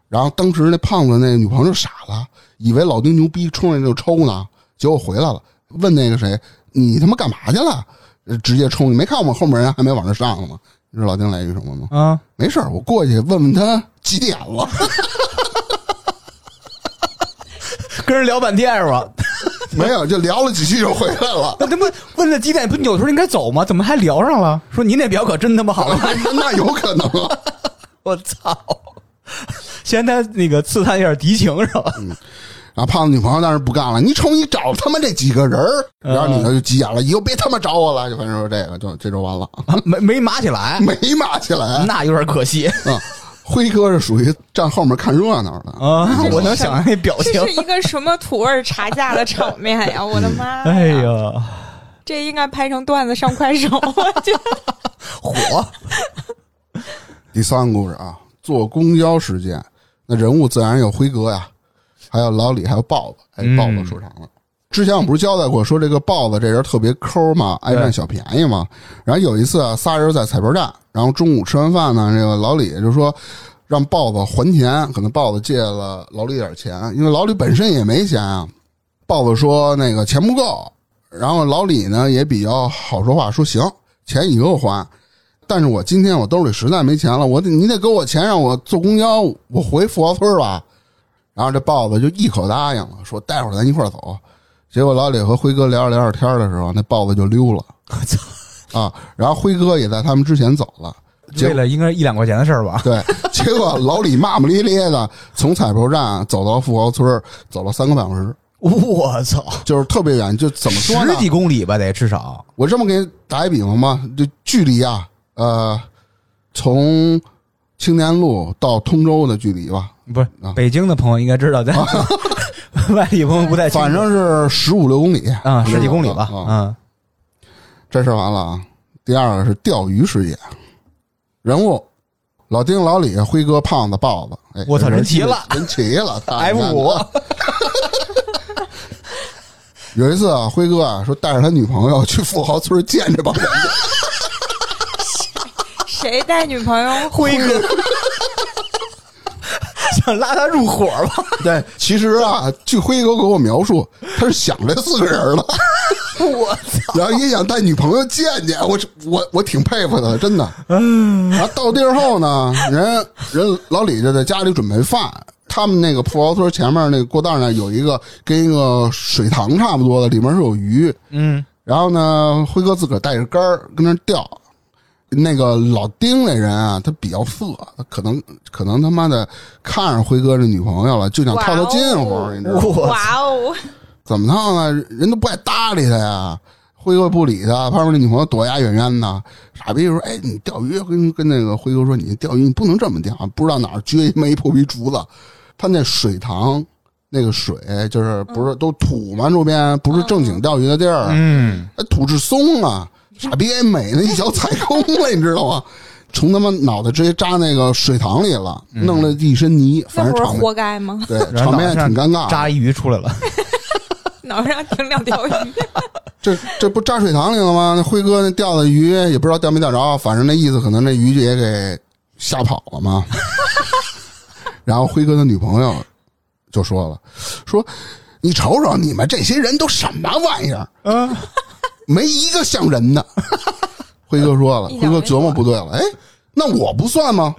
[SPEAKER 1] 然后当时那胖子那女朋友傻了，以为老丁牛逼，冲上去就抽呢，结果回来了，问那个谁：“你他妈干嘛去了？”呃直接冲，你没看我们后面人还没往这上呢吗？你知道老丁来一句什么吗？
[SPEAKER 2] 啊，
[SPEAKER 1] 没事儿我过去问问他几点了。(laughs)
[SPEAKER 2] 跟人聊半天是吧？(laughs)
[SPEAKER 1] 没有，就聊了几句就回来了。
[SPEAKER 2] 那他妈问了几点？不扭头应该走吗？怎么还聊上了？说你那表可真他妈好看，
[SPEAKER 1] 那 (laughs) 那有可能啊。(laughs)
[SPEAKER 2] 我操！先他那个刺探一下敌情是吧？
[SPEAKER 1] 然后胖子女朋友当时不干了，你瞅你找他妈这几个人儿，然后女的就急眼了，以后别他妈找我了，就反正说这个就这就完了，
[SPEAKER 2] 啊没没码起来，
[SPEAKER 1] 没骂起来。
[SPEAKER 2] 那有点可惜
[SPEAKER 1] 啊，辉哥是属于站后面看热闹的，
[SPEAKER 2] 啊！(laughs) 我能想象那表情
[SPEAKER 3] 这。是一个什么土味茶价的场面呀！我的妈呀！(laughs)
[SPEAKER 2] 哎呀，
[SPEAKER 3] 这应该拍成段子上快手，我觉得。
[SPEAKER 2] 火！
[SPEAKER 1] 第三个故事啊，坐公交事件，那人物自然有辉哥呀，还有老李，还有豹子。哎，
[SPEAKER 2] 嗯
[SPEAKER 1] 豹子出场了。之前我不是交代过，说这个豹子这人特别抠嘛，爱占小便宜嘛。然后有一次啊，仨人在彩票站，然后中午吃完饭呢，这个老李就说让豹子还钱，可能豹子借了老李点钱，因为老李本身也没钱啊。豹子说那个钱不够，然后老李呢也比较好说话，说行，钱以后还。但是我今天我兜里实在没钱了，我得你得给我钱让我坐公交，我回富豪村吧。然后这豹子就一口答应了，说待会儿咱一块儿走。结果老李和辉哥聊着聊着天的时候，那豹子就溜了。(laughs) 啊，然后辉哥也在他们之前走了。结
[SPEAKER 2] 为了应该一两块钱的事儿吧？
[SPEAKER 1] 对，结果老李骂骂咧咧的从彩票站走到富豪村，走了三个半小时，
[SPEAKER 2] 我操，
[SPEAKER 1] 就是特别远。就怎么说呢
[SPEAKER 2] 十？几公里吧，得至少。
[SPEAKER 1] 我这么给你打一比方吧，就距离啊，呃，从青年路到通州的距离吧，
[SPEAKER 2] 不是
[SPEAKER 1] 啊。
[SPEAKER 2] 北京的朋友应该知道，但 (laughs) 外地朋友不太清楚。
[SPEAKER 1] 反正是十五六公里。
[SPEAKER 2] 啊，十几公里吧，
[SPEAKER 1] 啊，
[SPEAKER 2] 嗯，
[SPEAKER 1] 这事儿完了啊。第二个是钓鱼事业，人物老丁、老李、辉哥、胖子、豹子。哎，
[SPEAKER 2] 我操人齐了。
[SPEAKER 1] 人齐了 (laughs)
[SPEAKER 2] F 五，(laughs)
[SPEAKER 1] 有一次啊，辉哥啊说带着他女朋友去富豪村见这帮人，
[SPEAKER 3] 谁带女朋友？
[SPEAKER 2] 辉哥 (laughs) 想拉他入伙吧？
[SPEAKER 1] 对，其实啊，据辉哥给我描述，他是想这四个人了，(laughs)
[SPEAKER 2] 我操！
[SPEAKER 1] 然后也想带女朋友见见，我我我挺佩服他的，真的。嗯然后到地儿后呢，人人老李就在家里准备饭。他们那个富豪村前面那个过道呢有一个跟一个水塘差不多的，里面是有鱼。
[SPEAKER 2] 嗯，
[SPEAKER 1] 然后呢，辉哥自个儿带着竿儿跟那儿钓。那个老丁那人啊，他比较色，他可能可能他妈的看上辉哥这女朋友了，就想套套近乎
[SPEAKER 3] 哦
[SPEAKER 1] 你知道吗？
[SPEAKER 2] 我
[SPEAKER 3] 哇哦！
[SPEAKER 1] 怎么套呢？人都不爱搭理他呀。辉哥不理他，旁边那女朋友躲呀远远的。傻逼说：“哎，你钓鱼跟跟那个辉哥说，你钓鱼你不能这么钓，不知道哪儿撅一没破皮竹子。他那水塘那个水就是不是都土吗？周边不是正经钓鱼的地儿，
[SPEAKER 2] 嗯，
[SPEAKER 1] 哎，土质松啊，傻逼给美那一脚踩空了，你知道吗？从他妈脑袋直接扎那个水塘里了，弄了一身泥，
[SPEAKER 3] 那不是
[SPEAKER 1] 反正场面
[SPEAKER 3] 活该吗？
[SPEAKER 1] 对
[SPEAKER 2] 然后
[SPEAKER 1] 场面也挺尴尬。
[SPEAKER 2] 扎一鱼出来了，(laughs)
[SPEAKER 3] 脑上停两条鱼，(laughs)
[SPEAKER 1] 这这不扎水塘里了吗？那辉哥那钓的鱼也不知道钓没钓着，反正那意思可能那鱼就也给吓跑了嘛。(laughs) 然后辉哥的女朋友就说了：“说你瞅瞅你们这些人都什么玩意儿，
[SPEAKER 2] 嗯，
[SPEAKER 1] 没一个像人的。(laughs) ”辉哥说了，辉哥琢磨不对了，哎，那我不算吗？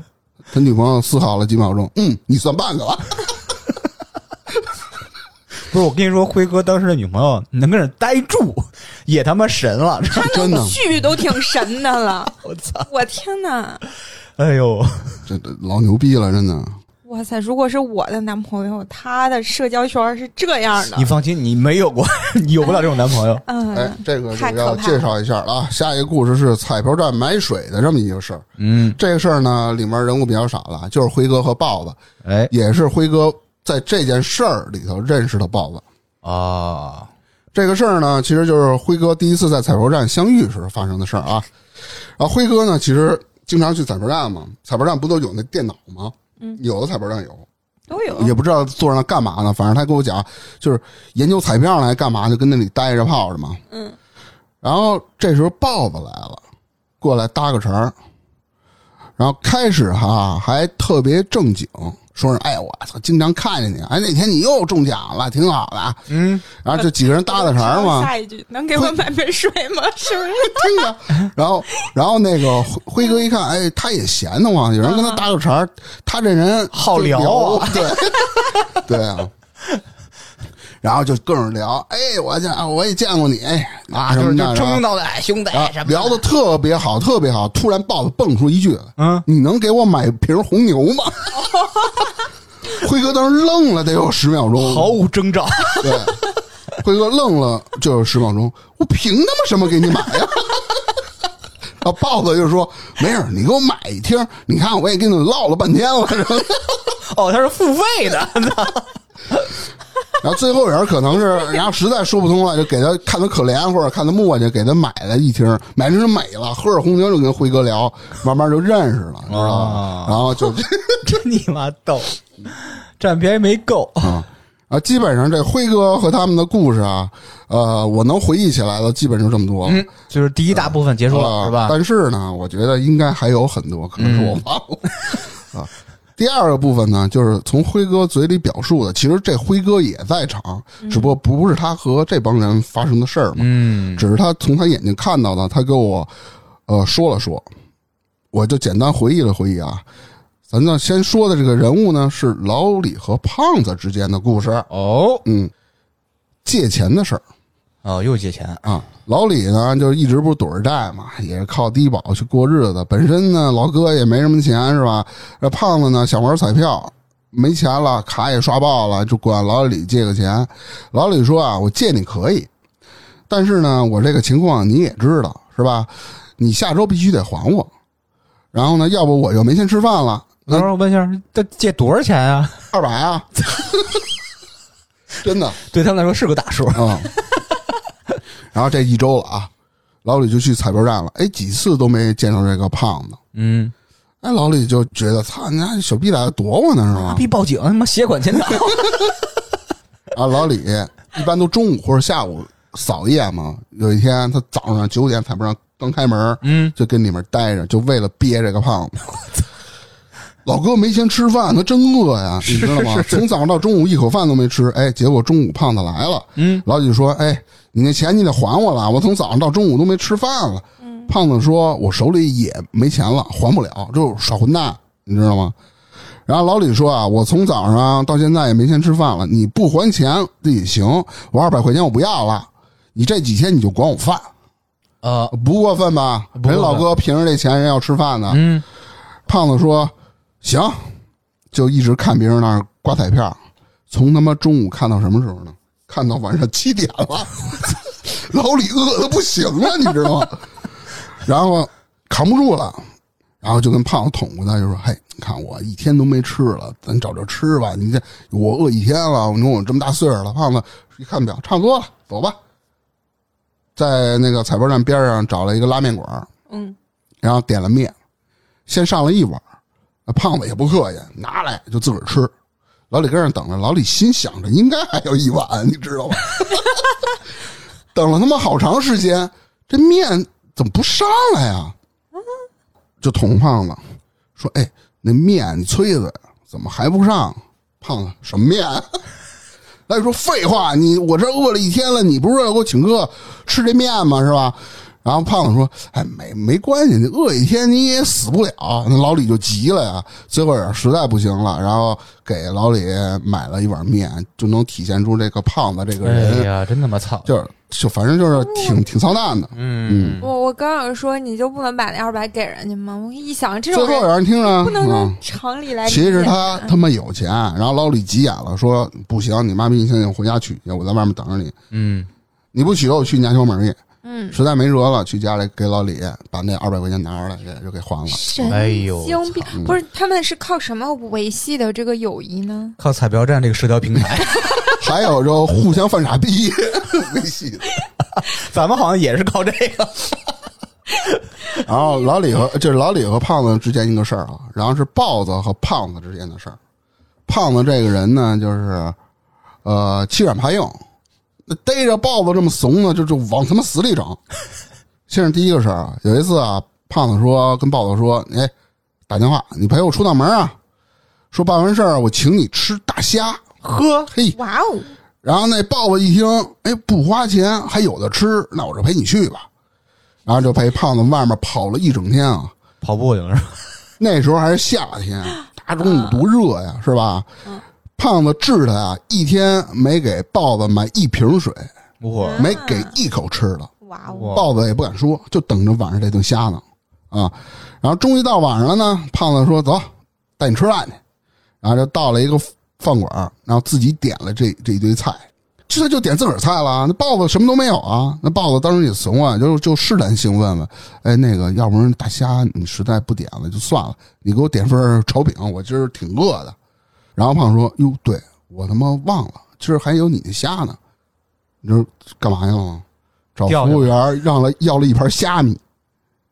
[SPEAKER 1] 他女朋友思考了几秒钟，嗯，你算半个吧。(laughs)
[SPEAKER 2] 不是我跟你说，辉哥当时的女朋友能跟那儿待住，也他妈神了，
[SPEAKER 1] 真的，
[SPEAKER 3] 剧都挺神的了。(laughs)
[SPEAKER 2] 我操！
[SPEAKER 3] 我天哪！
[SPEAKER 2] 哎呦，
[SPEAKER 1] 这这老牛逼了，真的。
[SPEAKER 3] 哇塞！如果是我的男朋友，他的社交圈是这样的
[SPEAKER 2] 你，放心，你没有过，(laughs) 你有不了这种男朋友。
[SPEAKER 3] 嗯，
[SPEAKER 1] 哎，这个要介绍一下了啊。下一个故事是彩票站买水的这么一个事儿。
[SPEAKER 2] 嗯，
[SPEAKER 1] 这个事儿呢，里面人物比较少了，就是辉哥和豹子，
[SPEAKER 2] 哎
[SPEAKER 1] 也是辉哥在这件事儿里头认识的豹子。
[SPEAKER 2] 啊，
[SPEAKER 1] 这个事儿呢，其实就是辉哥第一次在彩票站相遇时发生的事儿啊。然后辉哥呢，其实经常去彩票站嘛，彩票站不都有那电脑吗？
[SPEAKER 3] 嗯，
[SPEAKER 1] 有的彩票站有，
[SPEAKER 3] 都有。
[SPEAKER 1] 也不知道坐那干嘛呢。反正他跟我讲，就是研究彩票来干嘛，就跟那里待着泡着嘛。
[SPEAKER 3] 嗯，
[SPEAKER 1] 然后这时候豹子来了，过来搭个茬儿，然后开始哈还特别正经，说是哎我操，经常看见你，哎那天你又中奖了，挺好的。
[SPEAKER 2] 嗯，
[SPEAKER 1] 然后就几个人搭搭茬嘛，
[SPEAKER 3] 下一句能给我买杯水吗？是不是？
[SPEAKER 1] 听着。然后然后那个辉辉哥一看，哎，他也闲得慌，有人跟他搭个茬儿，他这人
[SPEAKER 2] 好聊啊
[SPEAKER 1] 对 (laughs) 对啊。然后就各种聊，哎，我见我也见过你，哎啊什
[SPEAKER 2] 就是就
[SPEAKER 1] 么的，
[SPEAKER 2] 称兄道弟，兄弟
[SPEAKER 1] 啊
[SPEAKER 2] 什么，
[SPEAKER 1] 聊的特别好，特别好。突然豹子蹦出一句
[SPEAKER 2] 嗯：“
[SPEAKER 1] 你能给我买瓶红牛吗？” (laughs) 辉哥当时愣了得有十秒钟，
[SPEAKER 2] 毫无征兆。
[SPEAKER 1] 对，辉哥愣了就有十秒钟，我凭他妈什么给你买呀？啊，(laughs) 豹子就说：“没事你给我买一听，你看我也跟你唠了半天了。(laughs) ”
[SPEAKER 2] 哦，他是付费的，
[SPEAKER 1] 然后最后人可能是，(laughs) 然后实在说不通了，就给他看他可怜或者看他磨叽，给他买了一听，买成美了，喝着红牛就跟辉哥聊，慢慢就认识了，知道吗
[SPEAKER 2] 啊？
[SPEAKER 1] 然后就 (laughs)
[SPEAKER 2] 真你妈逗，占便宜没够。
[SPEAKER 1] 啊啊，基本上这辉哥和他们的故事啊，呃，我能回忆起来的基本就这么多了。
[SPEAKER 2] 嗯，就是第一大部分结束了，
[SPEAKER 1] 啊
[SPEAKER 2] 是吧？
[SPEAKER 1] 但是呢，我觉得应该还有很多，可能是我忘了、啊。(laughs) 第二个部分呢，就是从辉哥嘴里表述的，其实这辉哥也在场，只不过不是他和这帮人发生的事儿嘛，
[SPEAKER 2] 嗯，
[SPEAKER 1] 只是他从他眼睛看到的，他给我呃说了说，我就简单回忆了回忆啊。咱呢先说的这个人物呢是老李和胖子之间的故事，
[SPEAKER 2] 哦，
[SPEAKER 1] 嗯，借钱的事儿。
[SPEAKER 2] 哦，又借钱，
[SPEAKER 1] 啊。老李呢，就一直不是躲着债嘛，也是靠低保去过日子。本身呢，老哥也没什么钱，是吧？这胖子呢，想玩彩票，没钱了，卡也刷爆了，就管老李借个钱。老李说啊，我借你可以，但是呢，我这个情况你也知道，是吧？你下周必须得还我。然后呢，要不我就没钱吃饭了。
[SPEAKER 2] 等会儿我问一下，这借多少钱啊？
[SPEAKER 1] 二百啊，(laughs) 真的。(laughs)
[SPEAKER 2] 对他们来说是个大数。
[SPEAKER 1] 啊、然后这一周了啊，老李就去彩票站了，哎，几次都没见着这个胖子。
[SPEAKER 2] 嗯，
[SPEAKER 1] 哎，老李就觉得，操，你家小逼崽子躲我呢是
[SPEAKER 2] 妈
[SPEAKER 1] 吗？
[SPEAKER 2] 逼报警，他妈携款潜逃。
[SPEAKER 1] 啊，老李一般都中午或者下午扫夜嘛。有一天他早上九点彩票站刚开门，
[SPEAKER 2] 嗯，
[SPEAKER 1] 就跟里面待着，就为了憋这个胖子。老哥没钱吃饭，他真饿呀，你知道吗？从早上到中午一口饭都没吃，哎，结果中午胖子来了，
[SPEAKER 2] 嗯，
[SPEAKER 1] 老李说：“哎，你那钱你得还我了，我从早上到中午都没吃饭了。”胖子说：“我手里也没钱了，还不了，就是耍混蛋，你知道吗？”然后老李说：“啊，我从早上到现在也没钱吃饭了，你不还钱这也行，我二百块钱我不要了，你这几天你就管我饭，
[SPEAKER 2] 呃，
[SPEAKER 1] 不过分吧？人老哥凭着这钱人要吃饭呢。
[SPEAKER 2] 嗯，
[SPEAKER 1] 胖子说：“行，就一直看别人那儿刮彩票，从他妈中午看到什么时候呢？看到晚上七点了，(laughs) 老李饿的不行了，你知道吗？(laughs) 然后扛不住了，然后就跟胖子捅咕他，就说：‘嘿，你看我一天都没吃了，咱找着吃吧。你这我饿一天了，你说我这么大岁数了。’胖子一看表，差不多了，走吧。在那个彩票站边上找了一个拉面馆，
[SPEAKER 3] 嗯，
[SPEAKER 1] 然后点了面，先上了一碗。那胖子也不客气，拿来就自个儿吃。老李跟那等着，老李心想着应该还有一碗，你知道吗？(laughs) 等了他妈好长时间，这面怎么不上来呀？就捅胖子说：“哎，那面你催的怎么还不上？”胖子什么面？(laughs) 老李说：“废话，你我这饿了一天了，你不是要给我请客吃这面吗？是吧？”然后胖子说：“哎，没没关系，你饿一天你也死不了。”那老李就急了呀，最后也实在不行了，然后给老李买了一碗面，就能体现出这个胖子这个人
[SPEAKER 2] 哎
[SPEAKER 1] 人，
[SPEAKER 2] 呀，真他妈操！
[SPEAKER 1] 就是就反正就是挺挺操蛋的。
[SPEAKER 2] 嗯，
[SPEAKER 3] 我我刚想说，你就不能把那二百给人家吗？我一想，这
[SPEAKER 1] 最后也
[SPEAKER 3] 种人
[SPEAKER 1] 让人听着，
[SPEAKER 3] 不能
[SPEAKER 1] 嗯
[SPEAKER 3] 用常理来。
[SPEAKER 1] 其实他他妈有钱，然后老李急眼了，说不行，你妈逼，你现在回家取去，我在外面等着你。
[SPEAKER 2] 嗯，
[SPEAKER 1] 你不取，我去你家敲门去。
[SPEAKER 3] 嗯，
[SPEAKER 1] 实在没辙了，去家里给老李把那二百块钱拿出来，给就给还了。
[SPEAKER 3] 神
[SPEAKER 2] 哎呦
[SPEAKER 3] 经病！不是，他们是靠什么维系的这个友谊呢？
[SPEAKER 2] 靠彩票站这个社交平台，(laughs)
[SPEAKER 1] 还有就互相犯傻逼微信。(laughs) (laughs)
[SPEAKER 2] 咱们好像也是靠这个。
[SPEAKER 1] 然后老李和就是老李和胖子之间一个事儿啊，然后是豹子和胖子之间的事儿。胖子这个人呢，就是呃欺软怕硬，那逮着豹子这么怂呢，就就往他妈死里整。先是第一个事儿啊，有一次啊，胖子说跟豹子说：“哎，打电话，你陪我出趟门啊，说办完事儿我请你吃大虾。”
[SPEAKER 2] 呵，
[SPEAKER 1] 嘿，
[SPEAKER 3] 哇哦，
[SPEAKER 1] 然后那豹子一听，哎，不花钱还有的吃，那我就陪你去吧。然后就陪胖子外面跑了一整天啊。
[SPEAKER 2] 跑步去了是吧？(laughs)
[SPEAKER 1] 那时候还是夏天，大中午多热呀，是吧？胖子治他呀，一天没给豹子买一瓶水，
[SPEAKER 2] 我
[SPEAKER 1] 没给一口吃的。
[SPEAKER 3] 哇哦，
[SPEAKER 2] 哇
[SPEAKER 1] 豹子也不敢说，就等着晚上这顿虾呢。啊，然后终于到晚上了呢，胖子说：“走，带你吃饭去。”然后就到了一个饭馆，然后自己点了这这一堆菜，这就点自个儿菜了。那豹子什么都没有啊。那豹子当时也怂啊，就就试探性问问：“哎，那个，要不然大虾你实在不点了就算了，你给我点份炒饼，我今儿挺饿的。”然后胖子说：“哟，对我他妈忘了，今儿还有你的虾呢。你说干嘛去了吗？找服务员让了要了一盘虾米，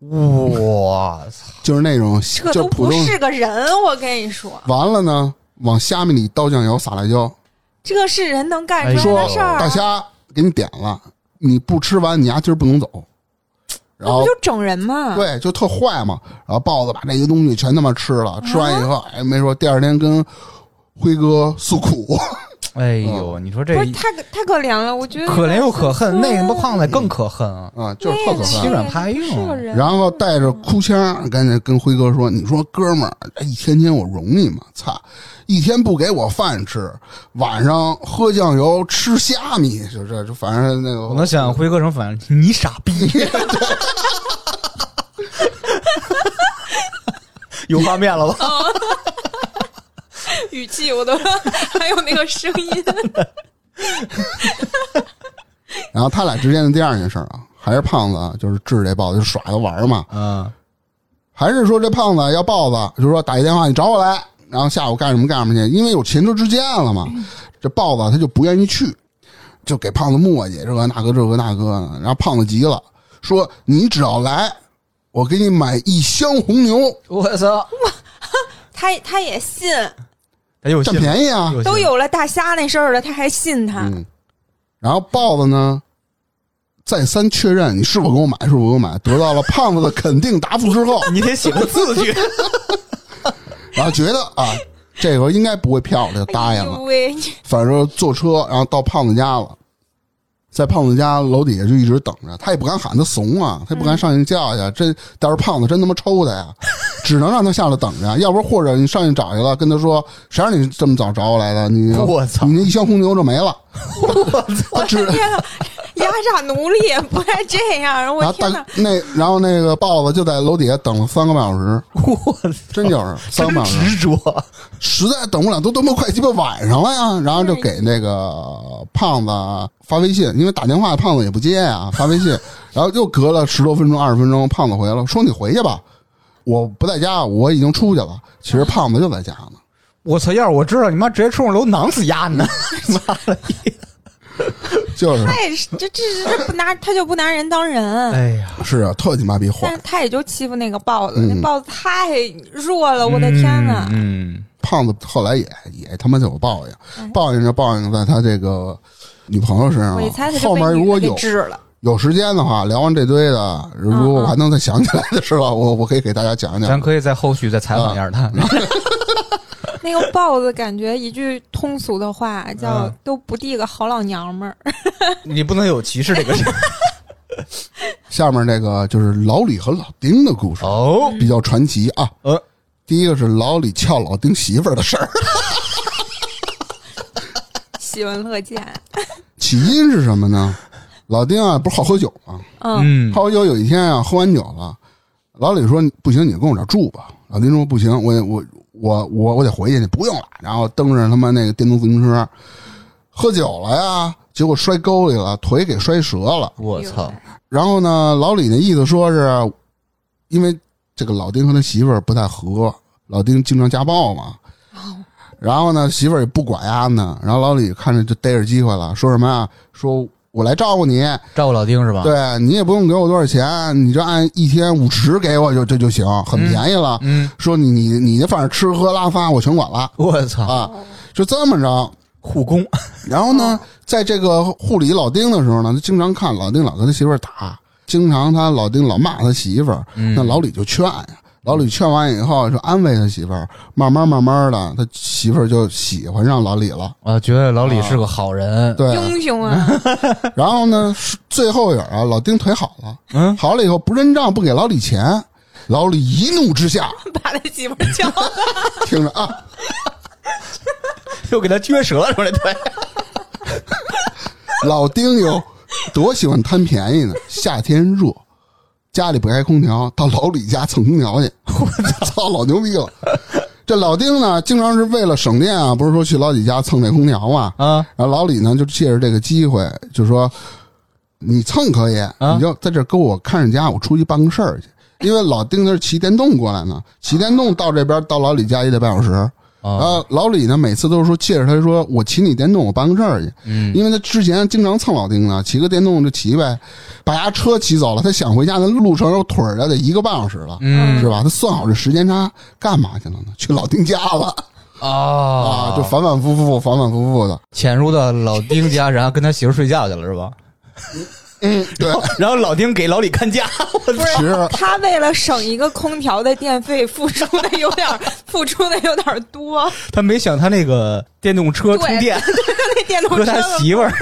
[SPEAKER 2] 我操！
[SPEAKER 1] 就是那种
[SPEAKER 3] 这都不。是个人，我跟你说，
[SPEAKER 1] 完了呢，往虾米里倒酱油，撒辣椒，
[SPEAKER 3] 这是人能干出来的事儿啊。
[SPEAKER 1] 大虾给你点了，你不吃完，你丫今儿不能走。然后
[SPEAKER 3] 不就整人嘛？
[SPEAKER 1] 对，就特坏嘛。然后豹子把这些东西全他妈吃了，吃完以后，哎，没说第二天跟辉哥诉苦，(laughs)
[SPEAKER 2] 哎呦，你说这
[SPEAKER 3] 不是太可太可怜了，我觉得
[SPEAKER 2] 可怜又可恨，那个
[SPEAKER 3] 不
[SPEAKER 2] 不胖子更可恨啊！
[SPEAKER 1] 啊，就是特可
[SPEAKER 2] 欺
[SPEAKER 1] 恨。
[SPEAKER 2] 软怕硬。
[SPEAKER 1] 然后带着哭腔，赶紧跟辉哥说：“你说哥们儿，哎一天天我容易吗？操，一天不给我饭吃，晚上喝酱油吃虾米，就这就反正那个。”
[SPEAKER 2] 我能想象辉哥什么反应？你傻逼！(laughs) 有画面了吧？
[SPEAKER 3] 语气我都还有那个声音，(laughs)
[SPEAKER 1] 然后他俩之间的第二件事啊，还是胖子啊，就是治这豹子就耍他玩嘛，
[SPEAKER 2] 嗯，
[SPEAKER 1] 还是说这胖子要豹子，就是说打一电话你找我来，然后下午干什么干什么去，因为有前车之鉴了嘛。这豹子他就不愿意去，就给胖子磨叽这个那个这个那个的，然后胖子急了，说你只要来，我给你买一箱红牛，
[SPEAKER 2] 我操，
[SPEAKER 3] 他他也信，
[SPEAKER 1] 占
[SPEAKER 2] 他又占
[SPEAKER 1] 便宜啊。
[SPEAKER 3] 都有了大虾那事儿了，他还信他。
[SPEAKER 1] 嗯，然后豹子呢，再三确认你是否给我买，是否给我买，得到了胖子的肯定答复之后，(laughs)
[SPEAKER 2] 你得写个字据。(laughs)
[SPEAKER 1] 然后觉得啊，这个应该不会骗我，就答应了反正坐车，然后到胖子家了，在胖子家楼底下就一直等着，他也不敢喊他怂啊，他也不敢上去叫去，这到时候胖子真他妈抽他呀，(laughs) 只能让他下来等着，要不然或者你上去找去了，跟他说谁让你这么早找我来的，你
[SPEAKER 2] 我操
[SPEAKER 1] 你那一箱红牛就没了，(laughs) 我操。
[SPEAKER 3] 他只 (laughs) 压榨奴隶不该这样！我
[SPEAKER 1] 然后大
[SPEAKER 3] 天哪，
[SPEAKER 1] 那然后那个豹子就在楼底下等了三个半小时，
[SPEAKER 2] 我
[SPEAKER 1] 真就是三个半小时，
[SPEAKER 2] 执着，
[SPEAKER 1] 实在等不了，都他妈快鸡巴晚上了呀！然后就给那个胖子发微信，因为打电话胖子也不接呀，(laughs) 发微信，然后又隔了十多分钟、二十分钟，胖子回了，说你回去吧，我不在家，我已经出去了。其实胖子就在家呢，
[SPEAKER 2] 我操！要是我知道，你妈直接冲上楼囊死丫呢！(laughs) 妈了逼！(laughs)
[SPEAKER 1] 就是
[SPEAKER 3] 他也是这这这不拿他就不拿人当人，
[SPEAKER 2] 哎呀，
[SPEAKER 1] 是啊，特你妈逼坏
[SPEAKER 3] 但。是他也就欺负那个豹子，
[SPEAKER 1] 嗯
[SPEAKER 3] 那豹子太弱了，我的天呐！
[SPEAKER 2] 嗯，
[SPEAKER 1] 胖子后来也也他妈就有报应，
[SPEAKER 3] 嗯
[SPEAKER 1] 报应就报应在他这个女朋友身上
[SPEAKER 3] 我一猜他。
[SPEAKER 1] 后面如果有
[SPEAKER 3] 治了，
[SPEAKER 1] 有时间的话，聊完这堆的，如果我还能再想起来的时候，我我可以给大家讲讲咱。
[SPEAKER 2] 可以在后续再采访一下他。(laughs)
[SPEAKER 3] 那个豹子感觉一句通俗的话叫
[SPEAKER 2] 嗯“
[SPEAKER 3] 都不递个好老娘们儿 (laughs)
[SPEAKER 2] 你不能有歧视这个事儿 (laughs)
[SPEAKER 1] 下面这个就是老李和老丁的故事，
[SPEAKER 2] 哦。
[SPEAKER 1] 比较传奇啊。
[SPEAKER 2] 呃，
[SPEAKER 1] 第一个是老李撬老丁媳妇儿的事儿，(laughs) ”，
[SPEAKER 3] 喜闻乐见。
[SPEAKER 1] 起因是什么呢？老丁啊，不是好喝酒吗？
[SPEAKER 3] 嗯，
[SPEAKER 2] 嗯，
[SPEAKER 1] 好喝酒，有一天啊，喝完酒了，老李说：“不行，你跟我这儿住吧。”老丁说：“不行，我我我我我得回去，你不用了。”然后蹬着他妈那个电动自行车，喝酒了呀，结果摔沟里了，腿给摔折了。
[SPEAKER 2] 我操！
[SPEAKER 1] 然后呢，老李那意思说是，因为这个老丁和他媳妇儿不太和，老丁经常家暴嘛。然后呢，媳妇儿也不管丫呢。然后老李看着就逮着机会了，说什么呀？说我来照顾你，
[SPEAKER 2] 照顾老丁是吧？，
[SPEAKER 1] 对你也不用给我多少钱，你就按一天五十给我就这就行，很便宜了。
[SPEAKER 2] 嗯，
[SPEAKER 1] 说你你你反正吃喝拉撒我全管了 (laughs)
[SPEAKER 2] 我操，
[SPEAKER 1] 啊，就这么着。
[SPEAKER 2] 护工，
[SPEAKER 1] 然后呢，在这个护理老丁的时候呢，他经常看老丁老跟他媳妇儿打，经常他老丁老骂他媳妇儿，
[SPEAKER 2] 嗯
[SPEAKER 1] 那老李就劝呀。老李劝完以后，就安慰他媳妇儿，慢慢慢慢的，他媳妇儿就喜欢上老李了。
[SPEAKER 2] 啊觉得老李是个好人。
[SPEAKER 1] 对，
[SPEAKER 3] 英雄啊！(laughs)
[SPEAKER 1] 然后呢，最后影啊，老丁腿好了，
[SPEAKER 2] 嗯，
[SPEAKER 1] 好了以后不认账，不给老李钱，老李一怒之下，(laughs)
[SPEAKER 3] 把他媳妇儿叫了，(laughs)
[SPEAKER 1] 听着啊，
[SPEAKER 2] 又给他撅折了，说这腿。
[SPEAKER 1] 老丁有多喜欢贪便宜呢？夏天热，家里不开空调，到老李家蹭空调去，我操，老牛逼了！这老丁呢，经常是为了省电啊，不是说去老李家蹭那空调嘛。
[SPEAKER 2] 啊，
[SPEAKER 1] 然后老李呢，就借着这个机会，就说你蹭可以，
[SPEAKER 2] 啊
[SPEAKER 1] 你就在这儿给我看着家，我出去办个事儿去。因为老丁他是骑电动过来呢，骑电动到这边到老李家也得半小时。然
[SPEAKER 2] 啊，
[SPEAKER 1] 后老李呢，每次都是说借着他说我骑你电动，我办个事儿去。
[SPEAKER 2] 嗯，
[SPEAKER 1] 因为他之前经常蹭老丁呢，骑个电动就骑呗，把家车骑走了，他想回家的路程有腿儿的得一个半小时了，
[SPEAKER 2] 嗯
[SPEAKER 1] 是吧？他算好这时间差，干嘛去了呢？去老丁家了啊，
[SPEAKER 2] 啊
[SPEAKER 1] 就反反复复，反反复复的。
[SPEAKER 2] 潜入到老丁家，然后跟他媳妇睡觉去了，是吧？
[SPEAKER 1] 嗯，对，
[SPEAKER 2] 然后老丁给老李看家，(laughs) 我
[SPEAKER 3] 不是他为了省一个空调的电费，付出的有点 (laughs) 付出的有点多。
[SPEAKER 2] 他没想他那个电动车充电 (laughs)
[SPEAKER 3] 他那电动
[SPEAKER 2] 和他
[SPEAKER 3] 车
[SPEAKER 2] 媳妇儿。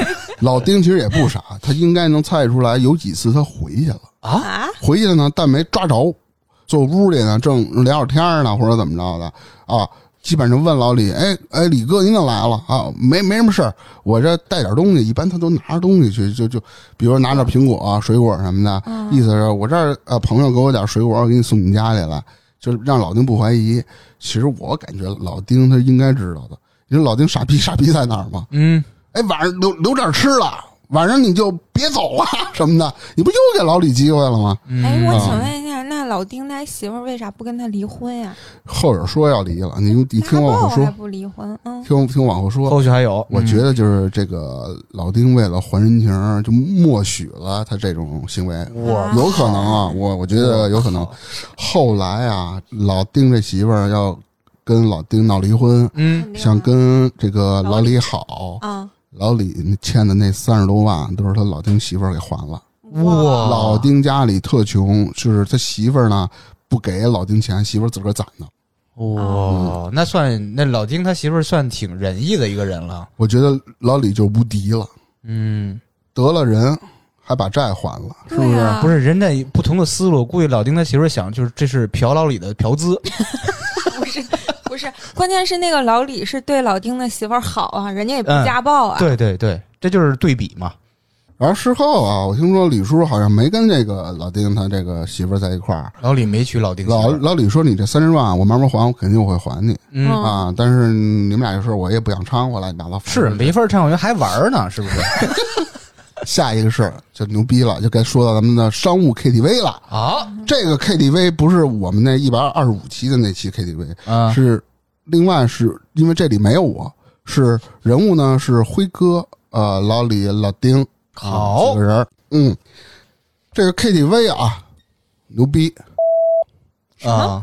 [SPEAKER 1] 老丁其实也不傻，他应该能猜出来有几次他回去了，
[SPEAKER 2] 啊，
[SPEAKER 3] 啊，
[SPEAKER 1] 回去了呢，但没抓着，坐屋里呢正聊着天呢，或者怎么着的。啊。基本上问老李，哎哎，李哥您怎么来了啊？没没什么事儿，我这带点东西，一般他都拿着东西去，就就比如拿点苹果、啊、水果什么的，意思是我这儿呃朋友给我点水果，我给你送你家里来，就是让老丁不怀疑。其实我感觉老丁他应该知道的，你说老丁傻逼 (laughs) 傻逼在哪儿吗？
[SPEAKER 2] 嗯，
[SPEAKER 1] 哎，晚上留留点吃了，晚上你就别走了 (laughs) 什么的，你不又给老李机会了吗？
[SPEAKER 3] 哎，我
[SPEAKER 1] 啊。
[SPEAKER 3] 请问一下，那老丁他媳妇为啥不跟他离婚呀？
[SPEAKER 1] 后边说要离了，你你听我往后说，
[SPEAKER 3] 不离婚？嗯，
[SPEAKER 1] 听听往后说。
[SPEAKER 2] 后续还有，
[SPEAKER 1] 我觉得就是这个老丁为了还人情，就默许了他这种行为，
[SPEAKER 3] 我
[SPEAKER 1] 有可能啊，我我觉得有可能。后来啊，老丁这媳妇要跟老丁闹离婚，
[SPEAKER 2] 嗯，
[SPEAKER 1] 想跟这个老李好，
[SPEAKER 3] 啊，
[SPEAKER 1] 老李欠的那三十多万都是他老丁媳妇儿给还了。
[SPEAKER 2] 哇。
[SPEAKER 1] 老丁家里特穷，就是他媳妇儿呢不给老丁钱，媳妇儿自个儿攒的。
[SPEAKER 2] 哇，那算那老丁他媳妇儿算挺仁义的一个人了，
[SPEAKER 1] 我觉得老李就无敌了，
[SPEAKER 2] 嗯，
[SPEAKER 1] 得了人还把债还了，是不是？
[SPEAKER 3] 啊
[SPEAKER 2] 不是人家不同的思路，估计老丁他媳妇儿想就是这是嫖老李的嫖资，(laughs)
[SPEAKER 3] 不是不是，关键是那个老李是对老丁的媳妇儿好啊，人家也不
[SPEAKER 2] 嗯
[SPEAKER 3] 家暴啊。
[SPEAKER 2] 对对对，这就是对比嘛，
[SPEAKER 1] 然后事后啊，我听说李叔好像没跟这个老丁他这个媳妇儿在一块儿。
[SPEAKER 2] 老李没娶老丁
[SPEAKER 1] 老，老李说：“你这三十万我慢慢还，我肯定会还你
[SPEAKER 2] 嗯，
[SPEAKER 3] 嗯
[SPEAKER 1] 啊！但是你们俩这事儿我也不想掺和了，你把它
[SPEAKER 2] 是没法掺和，还玩呢，是不是？(laughs)
[SPEAKER 1] 下一个事儿就牛逼了，就该说到咱们的商务 KTV 了。
[SPEAKER 2] 啊
[SPEAKER 1] 这个 KTV 不是我们那一百二十五期的那期 KTV，
[SPEAKER 2] 啊，
[SPEAKER 1] 是另外是因为这里没有我，是人物呢是辉哥、呃老李、老丁，
[SPEAKER 2] 好
[SPEAKER 1] 几个人。嗯，这个 KTV 啊，牛逼，
[SPEAKER 2] 啊？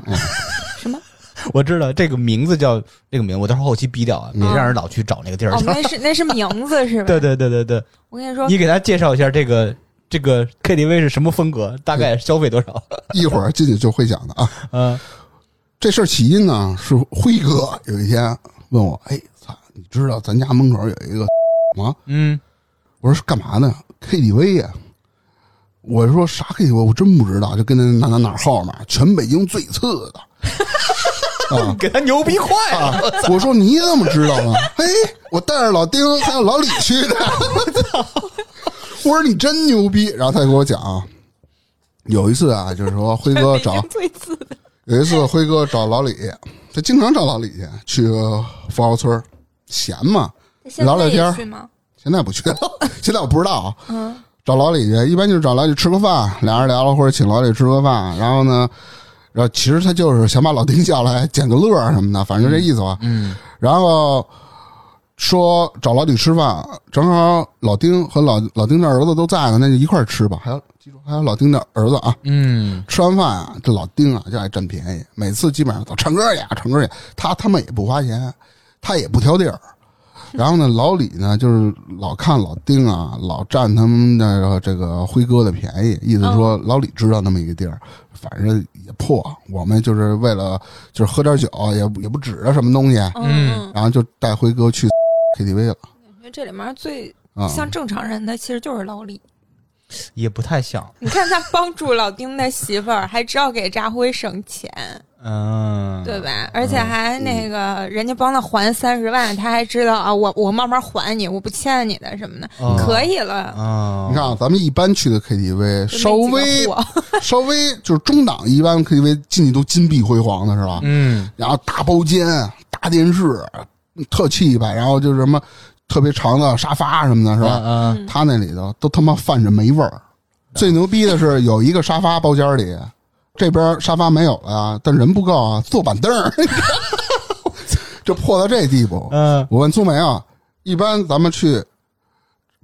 [SPEAKER 2] 我知道这个名字叫这个名字，我到时候后期逼掉啊，
[SPEAKER 1] 嗯
[SPEAKER 2] 别让人老去找那个地儿
[SPEAKER 3] 哦，
[SPEAKER 2] 去。
[SPEAKER 3] 那是那是名字是吧？
[SPEAKER 2] 对对对对对，
[SPEAKER 3] 我跟你说，
[SPEAKER 2] 你给他介绍一下这个这个 KTV 是什么风格，大概消费多少？(laughs)
[SPEAKER 1] 一会儿进去就会讲的啊。
[SPEAKER 2] 嗯 (laughs)
[SPEAKER 1] 这事儿起因呢是辉哥有一天问我，哎，操，你知道咱家门口有一个吗？
[SPEAKER 2] 嗯
[SPEAKER 1] 我说是干嘛呢？KTV 呀、我说啥 KTV？我真不知道，就跟那哪哪哪号码，全北京最次的。(laughs) 啊 (laughs)
[SPEAKER 2] 给他牛逼坏了。
[SPEAKER 1] 啊！我说你怎么知道呢？嘿，(laughs) 我带着老丁还有老李去的。(laughs) 我说你真牛逼。然后他就给我讲，有一次啊，就是说辉哥找有一次辉哥找老李，他经常找老李去，去富豪村闲嘛，聊聊天
[SPEAKER 3] 现在也去吗？
[SPEAKER 1] 现在不去了，现在我不知道啊。
[SPEAKER 3] 嗯，
[SPEAKER 1] 找老李去，一般就是找老李吃个饭，俩人聊聊或者请老李吃个饭，然后呢，然后其实他就是想把老丁叫来捡个乐儿什么的，反正就这意思吧。
[SPEAKER 2] 嗯
[SPEAKER 1] 然后说找老李吃饭，正好老丁和老老丁的儿子都在呢，那就一块儿吃吧。还有记住，还有老丁的儿子啊。
[SPEAKER 2] 嗯
[SPEAKER 1] 吃完饭啊，这老丁啊就爱占便宜，每次基本上都唱歌去，唱歌去，他他们也不花钱，他也不挑地儿。(laughs) 然后呢，老李呢就是老看老丁啊，老占他们那个这个辉哥的便宜，意思说老李知道那么一个地儿，反正也破，我们就是为了就是喝点酒，也也不指着什么东西，
[SPEAKER 3] 嗯，
[SPEAKER 1] 然后就带辉哥去 (laughs) KTV 了
[SPEAKER 3] 因为这里面最
[SPEAKER 1] 啊。
[SPEAKER 3] 像正常人的其实就是老李。
[SPEAKER 2] 也不太像。
[SPEAKER 3] 你看他帮助老丁的媳妇儿，还知道给扎辉省钱，
[SPEAKER 2] 嗯，
[SPEAKER 3] 对吧？而且还那个人家帮他还三十万，他还知道啊，我我慢慢还你，我不欠你的什么的，
[SPEAKER 2] 哦
[SPEAKER 3] 可以了。
[SPEAKER 2] 啊，
[SPEAKER 1] 你看啊，咱们一般去的 KTV
[SPEAKER 3] 就
[SPEAKER 1] 稍
[SPEAKER 3] 那几个
[SPEAKER 1] 微
[SPEAKER 3] 货 (laughs)
[SPEAKER 1] 稍微就是中档，一般 KTV 进去都金碧辉煌的是吧？
[SPEAKER 2] 嗯
[SPEAKER 1] 然后大包间、大电视，特气派，然后就是什么特别长的沙发什么的，是吧？
[SPEAKER 2] 嗯
[SPEAKER 3] 嗯
[SPEAKER 1] 他那里头都他妈泛着霉味儿。最牛逼的是有一个沙发包间里，这边沙发没有了啊，但人不够啊，坐板凳儿，(laughs) 就破到这地步。
[SPEAKER 2] 嗯
[SPEAKER 1] 我问苏梅啊，一般咱们去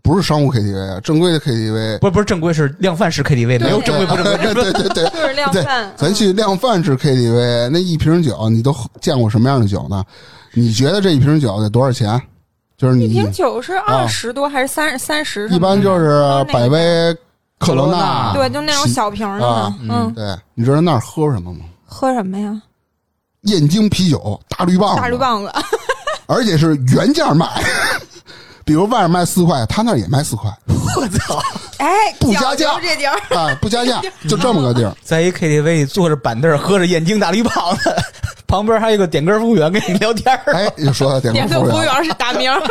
[SPEAKER 1] 不是商务 KTV 啊，正规的 KTV，
[SPEAKER 2] 不是不是正规是量贩式 KTV，没有正规不正规，
[SPEAKER 1] 对对对对，(laughs)
[SPEAKER 3] 就是量贩，
[SPEAKER 1] 咱去量贩式 KTV，那一瓶酒你都见过什么样的酒呢？你觉得这一瓶酒得多少钱？就是你
[SPEAKER 3] 一瓶酒是二十多还是三三十？
[SPEAKER 1] 一般就是百威、科罗娜，
[SPEAKER 3] 对，就那种小瓶的
[SPEAKER 1] 啊。
[SPEAKER 3] 嗯，
[SPEAKER 1] 对，你知道那儿喝什么吗？
[SPEAKER 3] 喝什么呀？
[SPEAKER 1] 燕京啤酒大绿棒子，
[SPEAKER 3] 大绿棒子。(laughs)
[SPEAKER 1] 而且是原价卖。(laughs) 比如外面卖四块，他那儿也卖四块 (laughs)
[SPEAKER 2] 我操，
[SPEAKER 3] 哎，
[SPEAKER 1] 不加价
[SPEAKER 3] 这地儿，
[SPEAKER 1] 啊，不加价，就这么个地儿。
[SPEAKER 2] 在一 KTV 坐着板凳儿喝着燕京大绿棒子，旁边还有个点歌服务员跟你聊天儿。
[SPEAKER 1] 哎，又说到点
[SPEAKER 3] 点歌服务
[SPEAKER 1] 歌服务员
[SPEAKER 3] 是大名儿。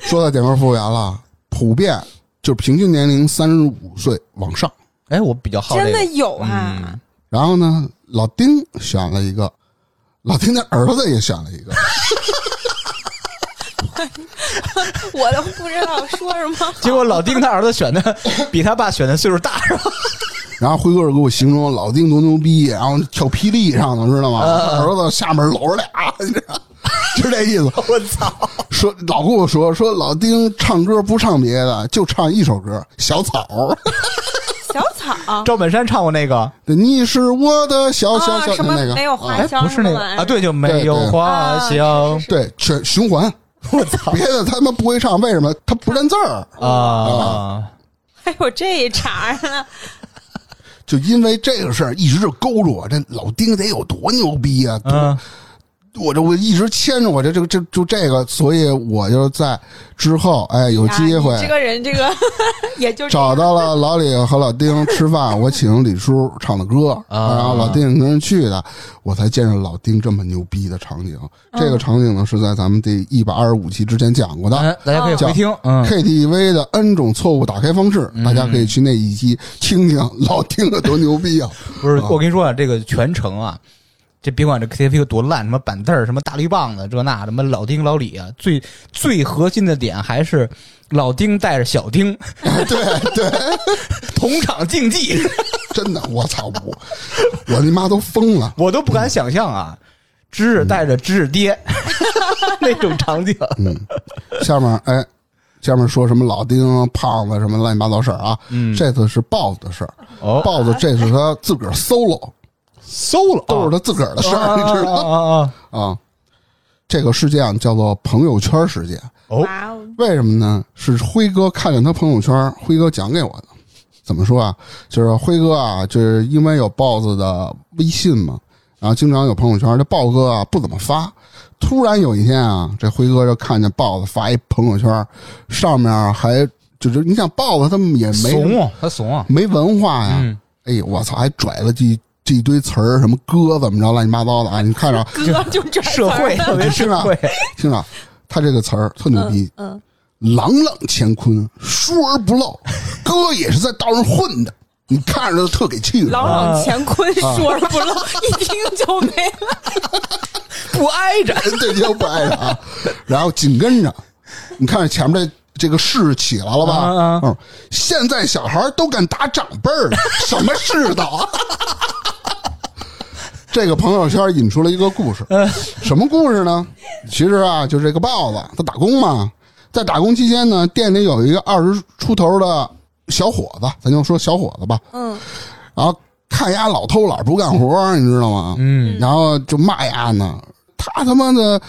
[SPEAKER 1] 说到点歌服务员了，普遍就是平均年龄三十五岁往上。
[SPEAKER 2] 哎，我比较好这个
[SPEAKER 3] 真的有啊！
[SPEAKER 2] 嗯
[SPEAKER 1] 然后呢，老丁选了一个，老丁的儿子也选了一个，(laughs)
[SPEAKER 3] 我都不知道说什么。
[SPEAKER 2] 结果老丁他儿子选的比他爸选的岁数大，是吧？(laughs)
[SPEAKER 1] 然后辉哥给我形容老丁多牛逼，然后跳霹雳上的，知道吗？
[SPEAKER 2] 嗯
[SPEAKER 1] 儿子下面搂着俩，你知道，就这意思。(laughs)
[SPEAKER 2] 我操！
[SPEAKER 1] 说老跟我说说老丁唱歌不唱别的，就唱一首歌《小草》。
[SPEAKER 3] 小草
[SPEAKER 2] 赵本山唱过那个，
[SPEAKER 1] 对你是我的小小
[SPEAKER 3] 啊，
[SPEAKER 1] 小
[SPEAKER 3] 什么
[SPEAKER 1] 那个
[SPEAKER 2] 哎，
[SPEAKER 3] 没有花香
[SPEAKER 2] 不是那个啊，对，就没有花
[SPEAKER 3] 啊
[SPEAKER 2] 香
[SPEAKER 1] 对，全循环，(laughs)
[SPEAKER 2] 我操
[SPEAKER 1] 别的他妈不会唱，为什么？他不认字儿。
[SPEAKER 2] 啊！(laughs)
[SPEAKER 3] 还有这一茬呢。(laughs)
[SPEAKER 1] 就因为这个事儿，一直就勾着我。这老丁得有多牛逼啊！
[SPEAKER 2] 嗯，
[SPEAKER 1] 我这我一直牵着我这这个这就这个，所以我就在之后哎有机会
[SPEAKER 3] 啊这个人，这个也就
[SPEAKER 1] 找到了老李和老丁吃饭，我请李叔唱的歌，
[SPEAKER 2] 啊
[SPEAKER 1] 然后老丁跟人去的，我才见着老丁这么牛逼的场景。这个场景呢是在咱们第一百二十五期之前讲过的。
[SPEAKER 2] 哎大家可以回听，嗯
[SPEAKER 1] ，KTV 的 N 种错误打开方式，大家可以去那一期听听老丁的多牛逼啊！
[SPEAKER 2] 不是，我跟你说啊，这个全程啊，这别管这 KTV 有多烂，什么板凳儿、什么大绿棒子，这那什么老丁老李啊，最最核心的点还是老丁带着小丁
[SPEAKER 1] 对 (laughs) 对，(laughs)
[SPEAKER 2] 同场竞技，
[SPEAKER 1] 真的，我操我我他妈都疯了。
[SPEAKER 2] 我都不敢想象啊，知识带着知识爹 (laughs) 那种场景。
[SPEAKER 1] 嗯，下面哎，下面说什么老丁、胖子什么乱七八糟事儿啊？
[SPEAKER 2] 嗯
[SPEAKER 1] 这次是豹子的事儿。
[SPEAKER 2] 哦
[SPEAKER 1] 豹子这是他自个儿 solo，
[SPEAKER 2] 搜了，
[SPEAKER 1] 都是他自个儿的事儿，你知道
[SPEAKER 2] 啊啊啊！
[SPEAKER 1] 啊？这个事件啊叫做朋友圈事件，
[SPEAKER 2] 哦，
[SPEAKER 1] 为什么呢？是辉哥看见他朋友圈，辉哥讲给我的。怎么说啊？就是辉哥啊，就是因为有豹子的微信嘛，然后经常有朋友圈。这豹哥啊不怎么发，突然有一天啊，这辉哥就看见豹子发一朋友圈，上面还就是你想豹子他们也没
[SPEAKER 2] 怂啊，他怂啊，
[SPEAKER 1] 没文化呀，
[SPEAKER 2] 嗯
[SPEAKER 1] 哎我操，还拽了这这一堆词儿，什么哥怎么着乱七八糟的啊！你看着 (laughs)
[SPEAKER 3] 哥就这
[SPEAKER 2] 社会特别 (laughs)
[SPEAKER 1] 是吧
[SPEAKER 2] 社会，
[SPEAKER 1] 听着，他这个词儿特牛逼，
[SPEAKER 3] 嗯，
[SPEAKER 1] 朗朗乾坤，疏而不漏，哥也是在道上混的，你看着就特给气的。
[SPEAKER 3] 朗朗乾坤，
[SPEAKER 1] 啊
[SPEAKER 3] 说而不漏，(laughs) 一听就没了。
[SPEAKER 2] 不挨着。
[SPEAKER 1] 对，就不挨着啊。然后紧跟着，你看前面这这个势起来了吧？
[SPEAKER 2] 啊啊
[SPEAKER 1] 嗯，现在小孩都敢打长辈儿了，什么世道啊？这个朋友圈引出了一个故事，什么故事呢？其实啊，就是这个豹子，他打工嘛，在打工期间呢，店里有一个二十出头的小伙子，咱就说小伙子吧，
[SPEAKER 3] 嗯，
[SPEAKER 1] 然后看丫老偷懒不干活，你知道吗？
[SPEAKER 2] 嗯，
[SPEAKER 1] 然后就骂丫呢，他他妈的，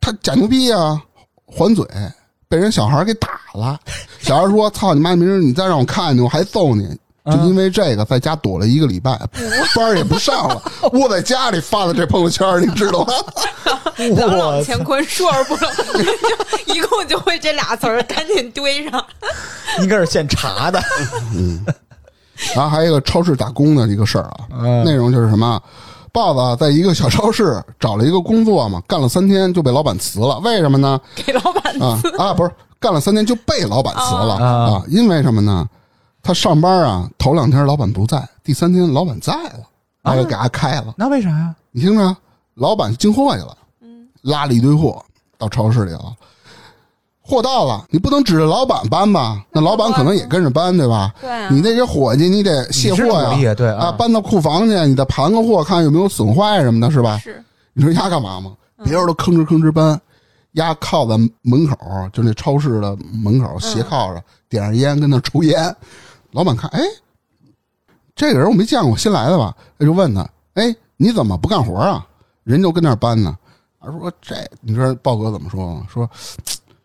[SPEAKER 1] 他假牛逼啊，还嘴，被人小孩给打了。小孩说：“操你妈！明儿你再让我看见，我还揍你。”就因为这个，在家躲了一个礼拜，(laughs) 班儿也不上了，窝在家里发的这朋友圈，你知道吗？
[SPEAKER 2] 我
[SPEAKER 3] 乾坤，说而不一共就会这俩词儿，赶紧堆上。(laughs)
[SPEAKER 2] 应该是现查的。
[SPEAKER 1] 嗯然后还有一个超市打工的一个事儿啊，
[SPEAKER 2] 嗯
[SPEAKER 1] 内容就是什么，豹子在一个小超市找了一个工作嘛，干了三天就被老板辞了，为什么呢？
[SPEAKER 3] 给老板
[SPEAKER 1] 啊啊，不是干了三天就被老板辞了
[SPEAKER 2] 啊
[SPEAKER 1] 啊？因为什么呢？他上班啊，头两天老板不在，第三天老板在了，然后就给他开了。
[SPEAKER 2] 那为啥呀？
[SPEAKER 1] 你听着，老板进货去了，拉了一堆货到超市里了。货到了，你不能指着老板搬吧？那老板可能也跟着搬，对吧？
[SPEAKER 3] 对啊
[SPEAKER 1] 你那些伙计，你得卸货呀，
[SPEAKER 2] 啊对啊
[SPEAKER 1] 啊，搬到库房去，你得盘个货，看有没有损坏什么的，是吧？
[SPEAKER 3] 是
[SPEAKER 1] 你说丫干嘛吗？别人都吭哧吭哧搬，丫靠在门口，就那超市的门口斜靠着，点上烟跟那抽烟。老板看，哎，这个人我没见过，新来的吧？他就问他，哎，你怎么不干活啊？人就跟那儿搬呢。他说这，你知道豹哥怎么说吗？说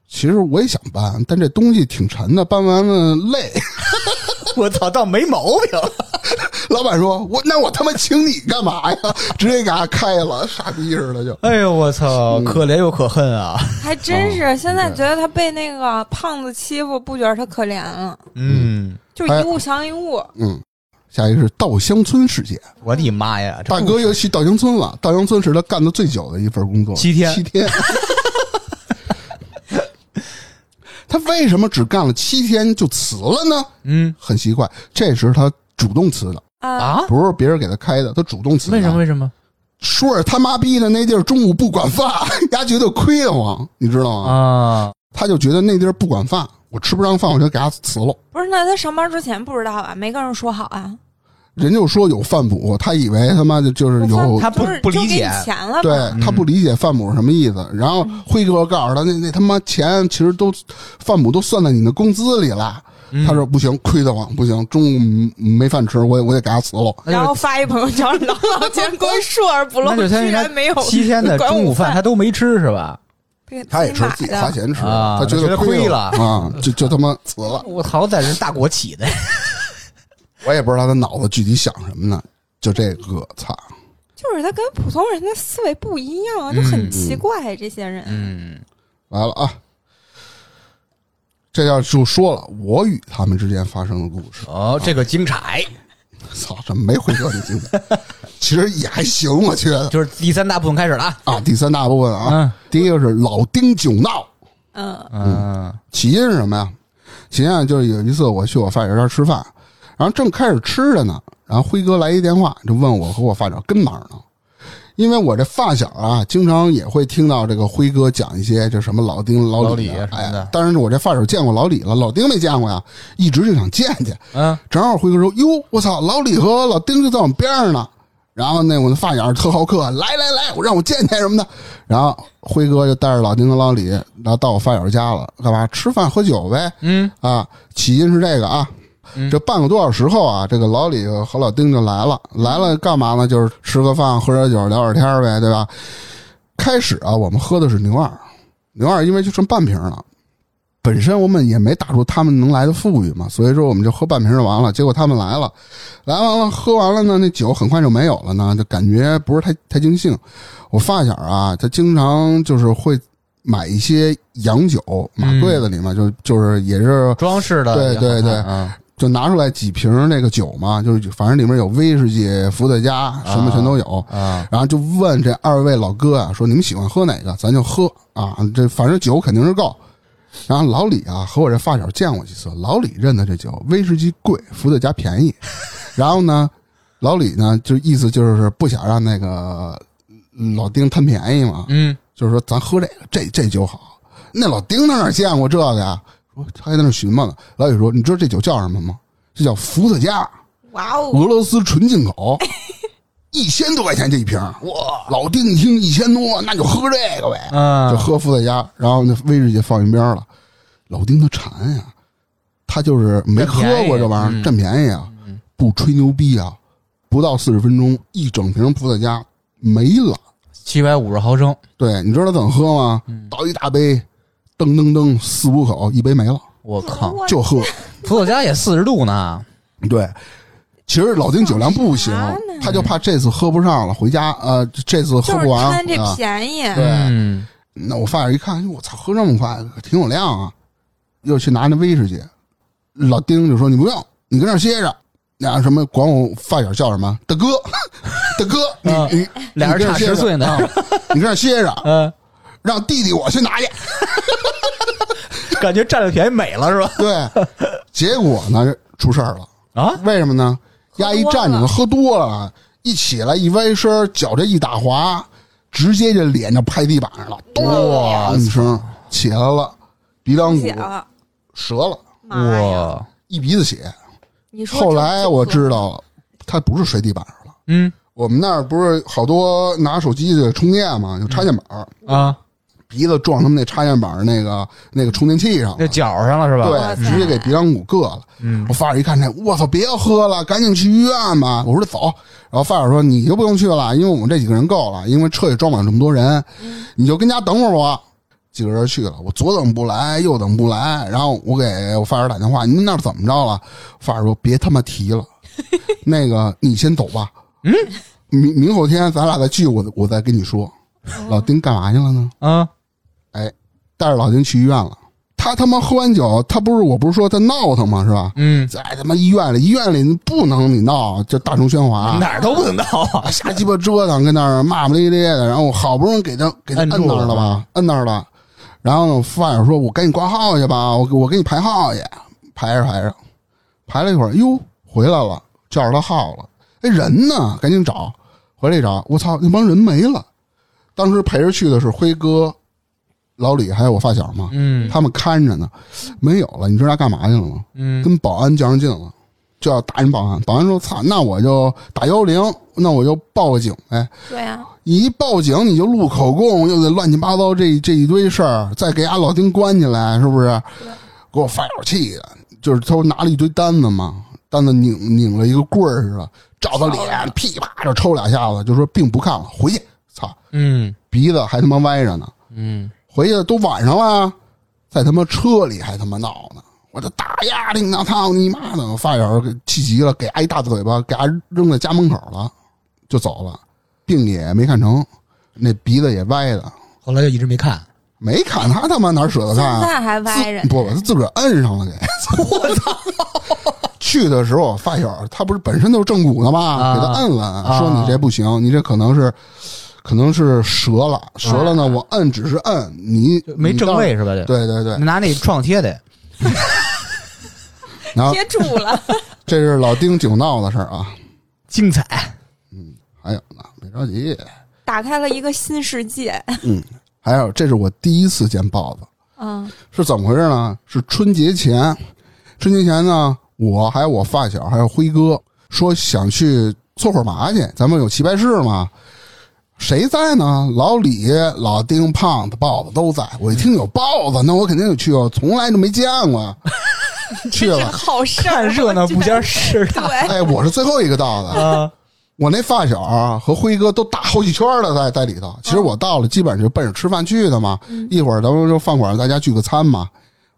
[SPEAKER 1] 其实我也想搬，但这东西挺沉的，搬完了累。(laughs)
[SPEAKER 2] 我操，倒没毛病。(laughs)
[SPEAKER 1] 老板说：“我那我他妈请你干嘛呀？(laughs) 直接给他开了，傻逼似的就。
[SPEAKER 2] 哎呦，我操，可怜又可恨啊！
[SPEAKER 3] 还真是，现在觉得他被那个胖子欺负，不觉得他可怜了，
[SPEAKER 2] 嗯，
[SPEAKER 3] 就一物降一物。
[SPEAKER 1] 嗯，下一个是稻香村事件。
[SPEAKER 2] 我的妈呀，
[SPEAKER 1] 大哥又去稻香村了。稻香村是他干的最久的一份工作，
[SPEAKER 2] 七天
[SPEAKER 1] 七天。他为什么只干了七天就辞了呢？
[SPEAKER 2] 嗯
[SPEAKER 1] 很奇怪，这是他主动辞的，
[SPEAKER 3] 啊，
[SPEAKER 2] 啊，
[SPEAKER 1] 不是别人给他开的，他主动辞的。
[SPEAKER 2] 为什么？为什么？
[SPEAKER 1] 说是他妈逼的那地儿中午不管饭，(laughs) 丫觉得亏得慌，你知道吗？
[SPEAKER 2] 啊，
[SPEAKER 1] 他就觉得那地儿不管饭，我吃不上饭，我就给他辞了。
[SPEAKER 3] 不是，那他上班之前不知道啊？没跟人说好啊？
[SPEAKER 1] 人就说有饭补，他以为他妈的就是有，
[SPEAKER 2] 他不
[SPEAKER 3] 是
[SPEAKER 2] 不理解
[SPEAKER 3] 钱了吧？
[SPEAKER 1] 对他不理解饭补是什么意思。然后辉哥告诉他，那那他妈钱其实都饭补都算在你的工资里了。
[SPEAKER 2] 嗯
[SPEAKER 1] 他说不行，亏得慌，不行，中午没饭吃，我我得给他辞了。
[SPEAKER 3] 然后发一朋友圈，老老见光硕而不漏，
[SPEAKER 2] 那就相当于
[SPEAKER 3] 居然没有
[SPEAKER 2] 七天的中午饭他都没吃是吧？
[SPEAKER 1] 他也
[SPEAKER 3] 吃
[SPEAKER 1] 自己花钱吃，
[SPEAKER 2] 啊
[SPEAKER 1] 他觉
[SPEAKER 2] 觉得
[SPEAKER 1] 亏
[SPEAKER 2] 亏
[SPEAKER 1] 了啊，就就他妈辞了。
[SPEAKER 2] 我好歹是大国企的，
[SPEAKER 1] 我也不知道他脑子具体想什么呢，就这个操。
[SPEAKER 3] 就是他跟普通人的思维不一样啊，就很奇怪。这些人，
[SPEAKER 2] 嗯
[SPEAKER 1] 来了啊！这要就说了我与他们之间发生的故事。
[SPEAKER 2] 哦，这个精彩，
[SPEAKER 1] 操，怎么没回这你精彩，其实也还行，我觉得
[SPEAKER 2] 就是第三大部分开始了啊。
[SPEAKER 1] 啊。第三大部分啊，
[SPEAKER 2] 嗯
[SPEAKER 1] 第一个是老丁酒闹，
[SPEAKER 3] 嗯
[SPEAKER 2] 嗯
[SPEAKER 1] 起因是什么呀？起因啊，就是有一次我去我发小家吃饭，然后正开始吃着呢，然后辉哥来一电话，就问我和我发小跟哪儿呢？因为我这发小啊，经常也会听到这个辉哥讲一些就什么老丁、老
[SPEAKER 2] 老
[SPEAKER 1] 李啊，
[SPEAKER 2] 李什么的
[SPEAKER 1] 哎，当然我这发小见过老李了，老丁没见过呀，一直就想见见。
[SPEAKER 2] 嗯，
[SPEAKER 1] 正好辉哥说：“哟，我操，老李和老丁就在我们边上呢。”然后那我的发小特好客，来来来，我让我见见什么的。然后辉哥就带着老丁和老李，然后到我发小家了，干嘛？吃饭喝酒呗。
[SPEAKER 2] 嗯
[SPEAKER 1] 啊，起因是这个啊。这半个多小时后啊，这个老李和老丁就来了，来了干嘛呢？就是吃个饭，喝点酒，聊点天呗，对吧？开始啊，我们喝的是牛二，牛二因为就剩半瓶了，本身我们也没打出他们能来的富裕嘛，所以说我们就喝半瓶就完了。结果他们来了，来完了喝完了呢，那酒很快就没有了呢，就感觉不是太太尽兴。我发小啊，他经常就是会买一些洋酒，马柜子里面就就是也是
[SPEAKER 2] 装饰的，
[SPEAKER 1] 对对对
[SPEAKER 2] 嗯
[SPEAKER 1] 就拿出来几瓶那个酒嘛，就是反正里面有威士忌、伏特加，什么全都有。
[SPEAKER 2] 啊
[SPEAKER 1] 然后就问这二位老哥啊，说你们喜欢喝哪个，咱就喝啊。这反正酒肯定是够。然后老李啊和我这发小见过几次，老李认得这酒，威士忌贵，伏特加便宜。(laughs) 然后呢，老李呢就意思就是不想让那个老丁贪便宜嘛，
[SPEAKER 2] 嗯
[SPEAKER 1] 就是说咱喝这个，这这酒好。那老丁哪见过这个呀？说他还在那寻摸呢。老李说：“你知道这酒叫什么吗？这叫伏特加，
[SPEAKER 3] 哇哦，
[SPEAKER 1] 俄罗斯纯进口，一千多块钱这一瓶。哇！老丁一听一千多，那就喝这个呗，
[SPEAKER 2] 嗯，
[SPEAKER 1] 就喝伏特加。然后那威士忌放一边了。老丁他馋呀，他就是没喝过这玩意儿，占便宜啊，不吹牛逼啊，不到四十分钟，一整瓶伏特加没了。”
[SPEAKER 2] 七百五十毫升，
[SPEAKER 1] 对，你知道他怎么喝吗？倒一大杯，噔噔噔，四五口，一杯没了，
[SPEAKER 2] 我靠，
[SPEAKER 1] 就喝。
[SPEAKER 2] 伏特加也四十度呢，
[SPEAKER 1] 对，其实老丁酒量不行他就怕这次喝不上了，回家呃，这次喝不完
[SPEAKER 3] 贪这
[SPEAKER 1] 啊。
[SPEAKER 3] 便宜。
[SPEAKER 1] 对
[SPEAKER 2] 嗯
[SPEAKER 1] 那我发小一看，我操，喝这么快，挺有量啊！又去拿那威士忌，老丁就说：“你不用，你跟那歇着。”俩什么，管我发小叫什么？大哥，(laughs) 大哥，你
[SPEAKER 2] 啊
[SPEAKER 1] 你
[SPEAKER 2] 俩人差10岁呢，
[SPEAKER 1] 你跟那歇着，(laughs)
[SPEAKER 2] 嗯，
[SPEAKER 1] 让弟弟我去拿去。(laughs)
[SPEAKER 2] 感觉占了便宜美了是吧？
[SPEAKER 1] 对，(laughs) 结果呢出事儿了
[SPEAKER 2] 啊，
[SPEAKER 1] 为什么呢？丫一站着呢，喝多了，一起来一歪身，脚这一打滑，直接这脸就拍地板上了，
[SPEAKER 2] 哇
[SPEAKER 1] 咚一声起来了，鼻梁骨，折了，
[SPEAKER 2] 哇，
[SPEAKER 1] 一鼻子血。
[SPEAKER 3] 你说
[SPEAKER 1] 后来我知
[SPEAKER 3] 道，
[SPEAKER 1] 道，他不是摔地板上了。
[SPEAKER 2] 嗯
[SPEAKER 1] 我们那儿不是好多拿手机的充电嘛，有插线板儿，
[SPEAKER 2] 啊，
[SPEAKER 1] 鼻子撞他们那插线板那个那个充电器上了，
[SPEAKER 2] 这脚上了是吧？
[SPEAKER 1] 对，直接给鼻梁骨硌了。
[SPEAKER 2] 嗯
[SPEAKER 1] 我发小一看这，我操，别喝了，赶紧去医院吧。我说走，然后发小说你就不用去了，因为我们这几个人够了，因为车也装满这么多人，你就跟家等会儿我。几个人去了，我左等不来，右等不来，然后我给我发小打电话，你们那儿怎么着了？发小说别他妈提了，(laughs) 那个你先走吧。嗯，明明后天咱俩再聚，我我再跟你说。老丁干嘛去了呢？
[SPEAKER 2] 啊，
[SPEAKER 1] 哎，带着老丁去医院了。他他妈喝完酒，他不是我不是说他闹腾吗？是吧？
[SPEAKER 2] 嗯，
[SPEAKER 1] 在他妈医院里，医院里不能你闹，就大声喧哗，
[SPEAKER 2] 哪儿都不能闹啊！(laughs)
[SPEAKER 1] 瞎鸡巴折腾，跟那儿骂骂咧咧的。然后好不容易给他给他摁那儿了吧，摁那儿了。然后呢，发小说：“我赶紧挂号去吧，我我给你排号去。”排着排着，排了一会儿，哟，回来了，叫着他号了。哎，人呢？赶紧找。回来一找，我操，那帮人没了。当时陪着去的是辉哥、老李还有我发小嘛，
[SPEAKER 2] 嗯
[SPEAKER 1] 他们看着呢，没有了。你知道他干嘛去了吗？
[SPEAKER 2] 嗯
[SPEAKER 1] 跟保安较上劲了，就要打人保安。保安说：“操，那我就打幺幺零，那我就报个警呗。
[SPEAKER 3] 对啊，
[SPEAKER 1] 你一报警，你就录口供，又得乱七八糟这这一堆事儿，再给俺老丁关起来，是不是？给我发小气的，就是他拿了一堆单子嘛，单子拧拧了一个棍儿似的，照他脸，噼啪就抽两下子，就说并不看了，回去。操，
[SPEAKER 2] 嗯
[SPEAKER 1] 鼻子还他妈歪着呢。
[SPEAKER 2] 嗯，
[SPEAKER 1] 回去都晚上了，在他妈车里还他妈闹呢。我这打呀，领导操你妈的！我发小给气急了，给挨一大嘴巴，给俺扔在家门口了，就走了，病也没看成，那鼻子也歪的，
[SPEAKER 2] 后来就一直没看。
[SPEAKER 1] 没看他他妈哪舍得看啊？
[SPEAKER 3] 在还歪着。
[SPEAKER 1] 不，他自个儿摁上了给。(laughs) 我操！去的时候，发小他不是本身就是正骨的吗？
[SPEAKER 2] 啊
[SPEAKER 1] 给他摁了，
[SPEAKER 2] 啊
[SPEAKER 1] 说你这不行，你这可能是可能是折了，折了呢。我摁只是摁，你
[SPEAKER 2] 没正。位是吧？
[SPEAKER 1] 对对对，
[SPEAKER 2] 拿那创贴的。(laughs)
[SPEAKER 1] 然后
[SPEAKER 3] 贴住了，(laughs)
[SPEAKER 1] 这是老丁酒闹的事儿啊。
[SPEAKER 2] 精彩。
[SPEAKER 1] 嗯还有呢，别着急，
[SPEAKER 3] 打开了一个新世界。
[SPEAKER 1] 嗯还有这是我第一次见豹子，
[SPEAKER 3] 嗯
[SPEAKER 1] 是怎么回事呢？是春节前，春节前呢，我还有我发小还有辉哥说想去搓会儿麻去，咱们有棋牌室嘛。谁在呢？老李、老丁、胖子、豹子都在。我一听有豹子，那我肯定得去，我从来就没见过。(laughs) 去了，
[SPEAKER 3] 好事，
[SPEAKER 2] 看热闹不嫌事大
[SPEAKER 3] 对，
[SPEAKER 1] 哎，我是最后一个到的。
[SPEAKER 2] 啊！
[SPEAKER 1] 我那发小啊和辉哥都打好几圈了，在在里头。其实我到了，基本上就奔着吃饭去的嘛。一会儿咱们就饭馆，大家聚个餐嘛。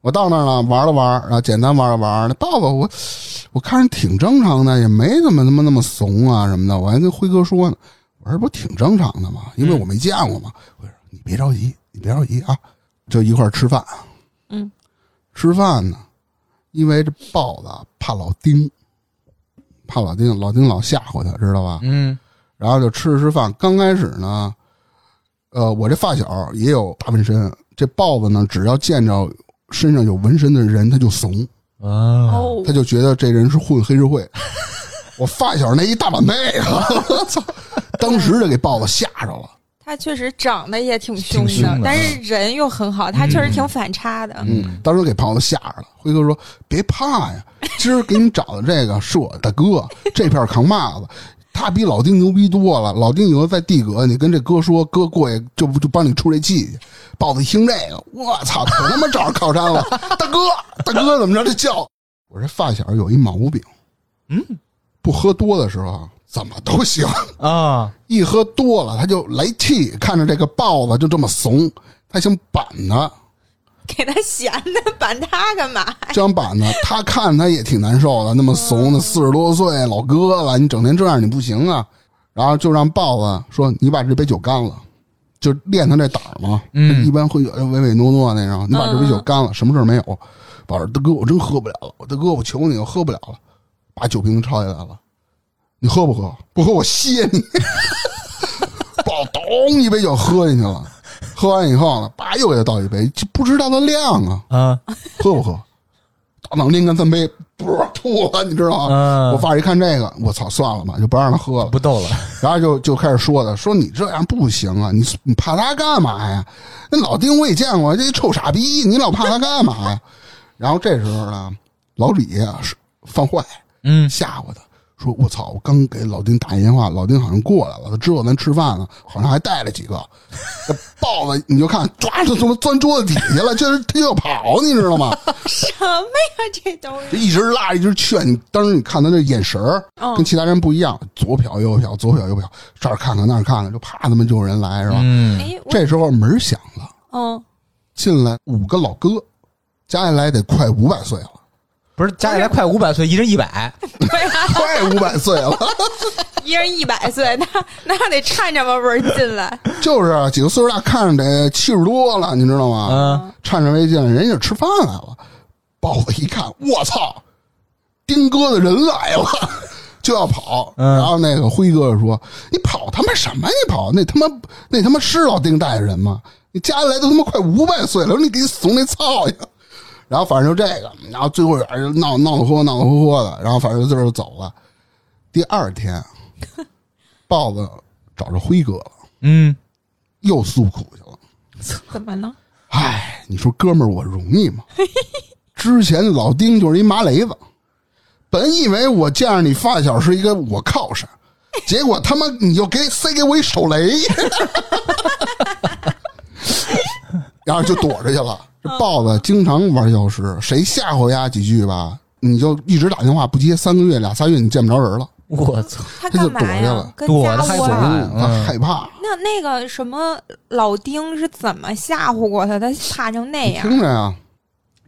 [SPEAKER 1] 我到那儿了，玩了玩，然后简单玩了玩。那豹子我我看着挺正常的，也没怎么他妈那么怂啊什么的。我还跟辉哥说呢，我说不挺正常的吗？因为我没见过嘛。我说你别着急，你别着急啊，就一块儿吃饭。
[SPEAKER 3] 嗯，
[SPEAKER 1] 吃饭呢，因为这豹子怕老丁，怕老丁，老丁老吓唬他，知道吧？
[SPEAKER 2] 嗯
[SPEAKER 1] 然后就吃着吃饭。刚开始呢，呃，我这发小也有大纹身，这豹子呢，只要见着身上有纹身的人，他就怂，
[SPEAKER 2] 啊，
[SPEAKER 3] 哦
[SPEAKER 1] 他，就觉得这人是混黑社会。(laughs) 我发小那一大板妹啊，我操！当时就给豹子吓着了。
[SPEAKER 3] 他确实长得也挺凶
[SPEAKER 2] 的
[SPEAKER 3] 但是人又很好，他确实挺反差的。
[SPEAKER 1] 嗯，当时给豹子吓着了。辉哥说：“别怕呀，(laughs) 今儿给你找的这个是我大哥，这片扛把子，他比老丁牛逼多了。老丁以后在地阁，你跟这哥说，哥过去就就帮你出这气去。”豹子一听这个，我操，可他妈找着靠山了！(laughs) 大哥，大哥怎么着？这叫我这发小有一毛病，
[SPEAKER 2] 嗯，
[SPEAKER 1] 不喝多的时候啊怎么都行，
[SPEAKER 2] 啊，
[SPEAKER 1] 一喝多了他就来气，看着这个豹子就这么怂，他想板他。
[SPEAKER 3] 给他闲的，板他干嘛呀？
[SPEAKER 1] 这样板呢，他看他也挺难受的，那么怂的，四十多岁老哥了，你整天这样你不行啊。然后就让豹子说：“你把这杯酒干了。”就练他这胆儿嘛。
[SPEAKER 2] 嗯
[SPEAKER 1] 一般会有点唯唯诺诺那种。你把这杯酒干了，什么事儿没有？宝说：“大哥，我真喝不了了。我大哥，我求你，我喝不了了。”把酒瓶子抄下来了，你喝不喝？不喝我歇你。(laughs) 宝咚一杯酒喝进去了，喝完以后呢，叭又给他倒一杯，就不知道的量啊。
[SPEAKER 2] 啊，
[SPEAKER 1] 喝不喝？大脑拎干三杯，不是吐了，你知道吗？
[SPEAKER 2] 嗯
[SPEAKER 1] 我发一看这个，我操，算了吧，就不让他喝了。
[SPEAKER 2] 不逗了。(laughs)
[SPEAKER 1] 然后就就开始说的，说你这样不行啊，你你怕他干嘛呀？那老丁我也见过，这臭傻逼，你老怕他干嘛呀？(laughs) 然后这时候呢，老李啊是犯坏，
[SPEAKER 2] 嗯
[SPEAKER 1] 吓唬他，说我操，我刚给老丁打一电话，老丁好像过来了，他知道咱吃饭呢，好像还带了几个。这豹子你就看，抓着怎么钻桌子底下了，这是他就要跑，你知道吗？(laughs)
[SPEAKER 3] 什么呀？这都是
[SPEAKER 1] 就一直拉，一直劝你。当时你看他这眼神儿
[SPEAKER 3] 嗯
[SPEAKER 1] 跟其他人不一样，左瞟右瞟，左瞟右瞟，这儿看看那儿看看，就啪他妈就有人来是吧？
[SPEAKER 2] 嗯，
[SPEAKER 1] 这时候门响了，
[SPEAKER 3] 嗯，
[SPEAKER 1] 进来五个老哥，加起来得快五百岁了，
[SPEAKER 2] 不是加起来快五百岁，一人一百，
[SPEAKER 1] 快五百岁了。(laughs)
[SPEAKER 3] 一人一百岁，那那得颤颤巴味儿进来。
[SPEAKER 1] 就是啊几个岁数大，看着得七十多了，你知道吗？
[SPEAKER 2] 嗯，
[SPEAKER 1] 颤巍巍进来，人家吃饭来了。豹子一看，我操，丁哥的人来了，(laughs) 就要跑。
[SPEAKER 2] 嗯
[SPEAKER 1] 然后那个辉哥就说：“你跑他妈什么？你跑那他妈那他妈是老丁带的人吗？你加起来都他妈快五百岁了，你给怂那操呀！”然后反正就这个，然后最后俩人闹闹得慌闹得慌慌的，然后反正就就走了。第二天，豹子找着辉哥了，
[SPEAKER 2] 嗯，
[SPEAKER 1] 又诉苦去了。(laughs)
[SPEAKER 3] 怎么了？
[SPEAKER 1] 唉，你说哥们儿我容易吗？之前老丁就是一麻雷子，本以为我见着你发小是一个我靠山，结果他妈你又给塞给我一手雷，(laughs) 然后就躲着去了。(laughs) 这豹子经常玩消失，谁吓唬丫几句吧，你就一直打电话不接，三个月俩仨月你见不着人了，
[SPEAKER 2] 我操，
[SPEAKER 3] 他
[SPEAKER 1] 他就
[SPEAKER 3] 干嘛呀
[SPEAKER 1] 躲去了？
[SPEAKER 2] 躲
[SPEAKER 3] 家窝啊
[SPEAKER 2] 得害怕
[SPEAKER 1] 害怕。
[SPEAKER 3] 那那个什么老丁是怎么吓唬过他？他怕成那样？
[SPEAKER 1] 听着呀，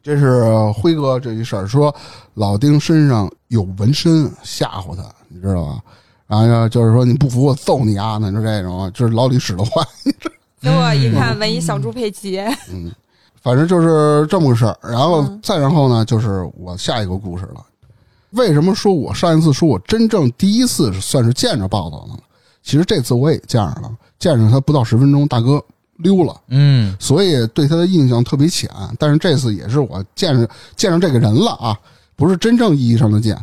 [SPEAKER 1] 这是辉哥这一事儿，说老丁身上有纹身吓唬他，你知道吧？然后呢就是说你不服我揍你啊，那就这种，就是老李使的坏。
[SPEAKER 3] 结果一看，文艺小猪佩奇，嗯
[SPEAKER 1] 反正就是这么个事儿。然后
[SPEAKER 3] 嗯
[SPEAKER 1] 再然后呢，就是我下一个故事了。为什么说我上一次说我真正第一次算是见着豹子了呢？其实这次我也见着了，见着他不到十分钟，大哥溜了。
[SPEAKER 2] 嗯，
[SPEAKER 1] 所以对他的印象特别浅。但是这次也是我见着见着这个人了啊，不是真正意义上的见。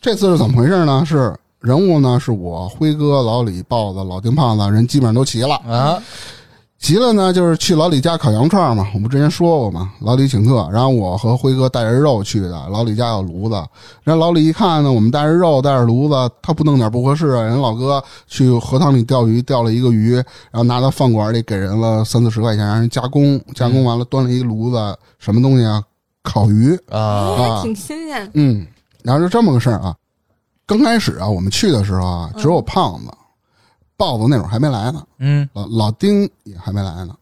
[SPEAKER 1] 这次是怎么回事呢？是人物呢，是我辉哥、老李、豹子、老丁、胖子，人基本上都齐了。
[SPEAKER 2] 啊，(laughs)
[SPEAKER 1] 齐了呢，就是去老李家烤羊串嘛。我们之前说过嘛，老李请客，然后我和辉哥带着肉去的。老李家有炉子，人老李一看呢，我们带着肉带着炉子，他不弄点不合适啊。人老哥去河塘里钓鱼，钓了一个鱼，然后拿到饭馆里给人了三四十块钱，让人加工，加工完了端了一个炉子，什么东西啊？烤鱼。
[SPEAKER 2] 啊，
[SPEAKER 3] 哎，还挺新鲜。
[SPEAKER 1] 嗯，然后就这么个事儿啊。刚开始啊，我们去的时候啊，只有胖子、豹子那会儿还没来呢。
[SPEAKER 2] 嗯，
[SPEAKER 1] 老老丁也还没来呢。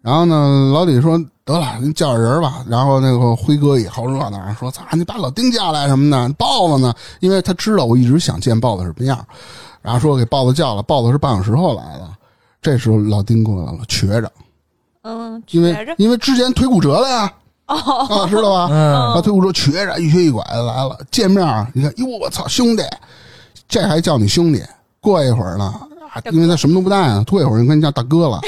[SPEAKER 1] 然后呢，老李说得了，您叫点人吧。然后那个辉哥也好热闹，说操，你把老丁叫来什么的。豹子呢，因为他知道我一直想见豹子什么样，然后说给豹子叫了。豹子是半小时后来的。这时候老丁过来了，瘸着，
[SPEAKER 3] 嗯，
[SPEAKER 1] 因为因为之前腿骨折了呀，
[SPEAKER 3] 哦，
[SPEAKER 1] 啊，知道吧？
[SPEAKER 2] 嗯，
[SPEAKER 1] 他腿骨折瘸着，一瘸一拐的来了。见面儿你看，哟，我操，兄弟，这还叫你兄弟？过一会儿呢，啊，因为他什么都不带啊，过一会儿人跟你叫大哥了。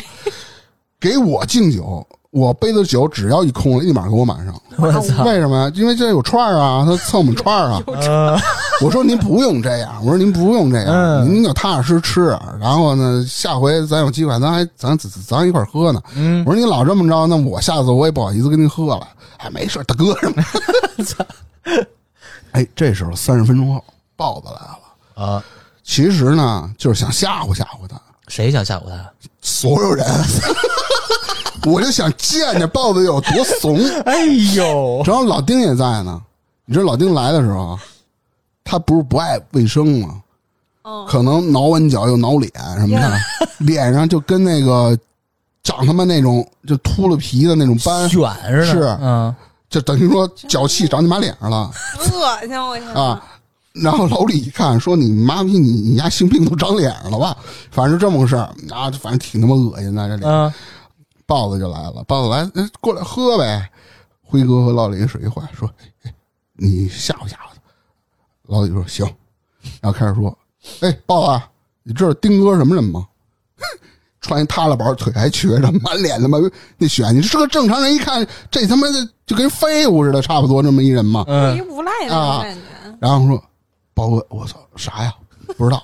[SPEAKER 1] (laughs) 给我敬酒，我杯子酒只要一空了，立马给我满上。(laughs)
[SPEAKER 2] 我操，
[SPEAKER 1] 为什么呀？因为这有串儿啊，他蹭我们串儿啊。
[SPEAKER 2] 呃
[SPEAKER 1] 我说您不用这样，我说您不用这样，
[SPEAKER 2] 嗯
[SPEAKER 1] 您就踏踏实实吃。然后呢，下回咱有机会，咱还咱咱咱一块儿喝呢。
[SPEAKER 2] 嗯
[SPEAKER 1] 我说您老这么着，那我下次我也不好意思跟您喝了。哎，没事，大哥什么的。(laughs) 哎，这时候三十分钟后，豹子来了。
[SPEAKER 2] 啊，
[SPEAKER 1] 其实呢，就是想吓唬吓唬他，
[SPEAKER 2] 谁想吓唬他？
[SPEAKER 1] 所有人。(laughs) 我就想见见豹子有多怂。
[SPEAKER 2] 哎呦，
[SPEAKER 1] 正好老丁也在呢。你知道老丁来的时候啊，他不是不爱卫生吗？
[SPEAKER 3] 嗯，
[SPEAKER 1] 可能挠完脚又挠脸什么的，(laughs) 脸上就跟那个长他妈那种就秃了皮的那种斑，
[SPEAKER 2] 卷似的，
[SPEAKER 1] 是
[SPEAKER 2] 嗯，
[SPEAKER 1] 就等于说脚气长你妈脸上了
[SPEAKER 3] 恶心，我天
[SPEAKER 1] 啊！！然后老李一看说：“你妈逼你你家性病都长脸上了吧？”反正就这么个事儿啊，反正挺他妈恶心的。这里
[SPEAKER 2] 嗯，
[SPEAKER 1] 豹子就来了，豹子来，哎过来喝呗。辉哥和老李水一换，说：“哎哎，你吓唬吓唬他。”老李说：“行。”然后开始说：“哎，豹子，你知道丁哥什么人吗？穿一塌拉板，腿还瘸着，满脸他妈那血。你是个正常人，一看这他妈的就跟废物似的，差不多这么一人嘛。
[SPEAKER 3] 一
[SPEAKER 2] 嗯，
[SPEAKER 3] 无赖的感觉。
[SPEAKER 1] 然后说：“豹哥，我操，啥呀？不知道。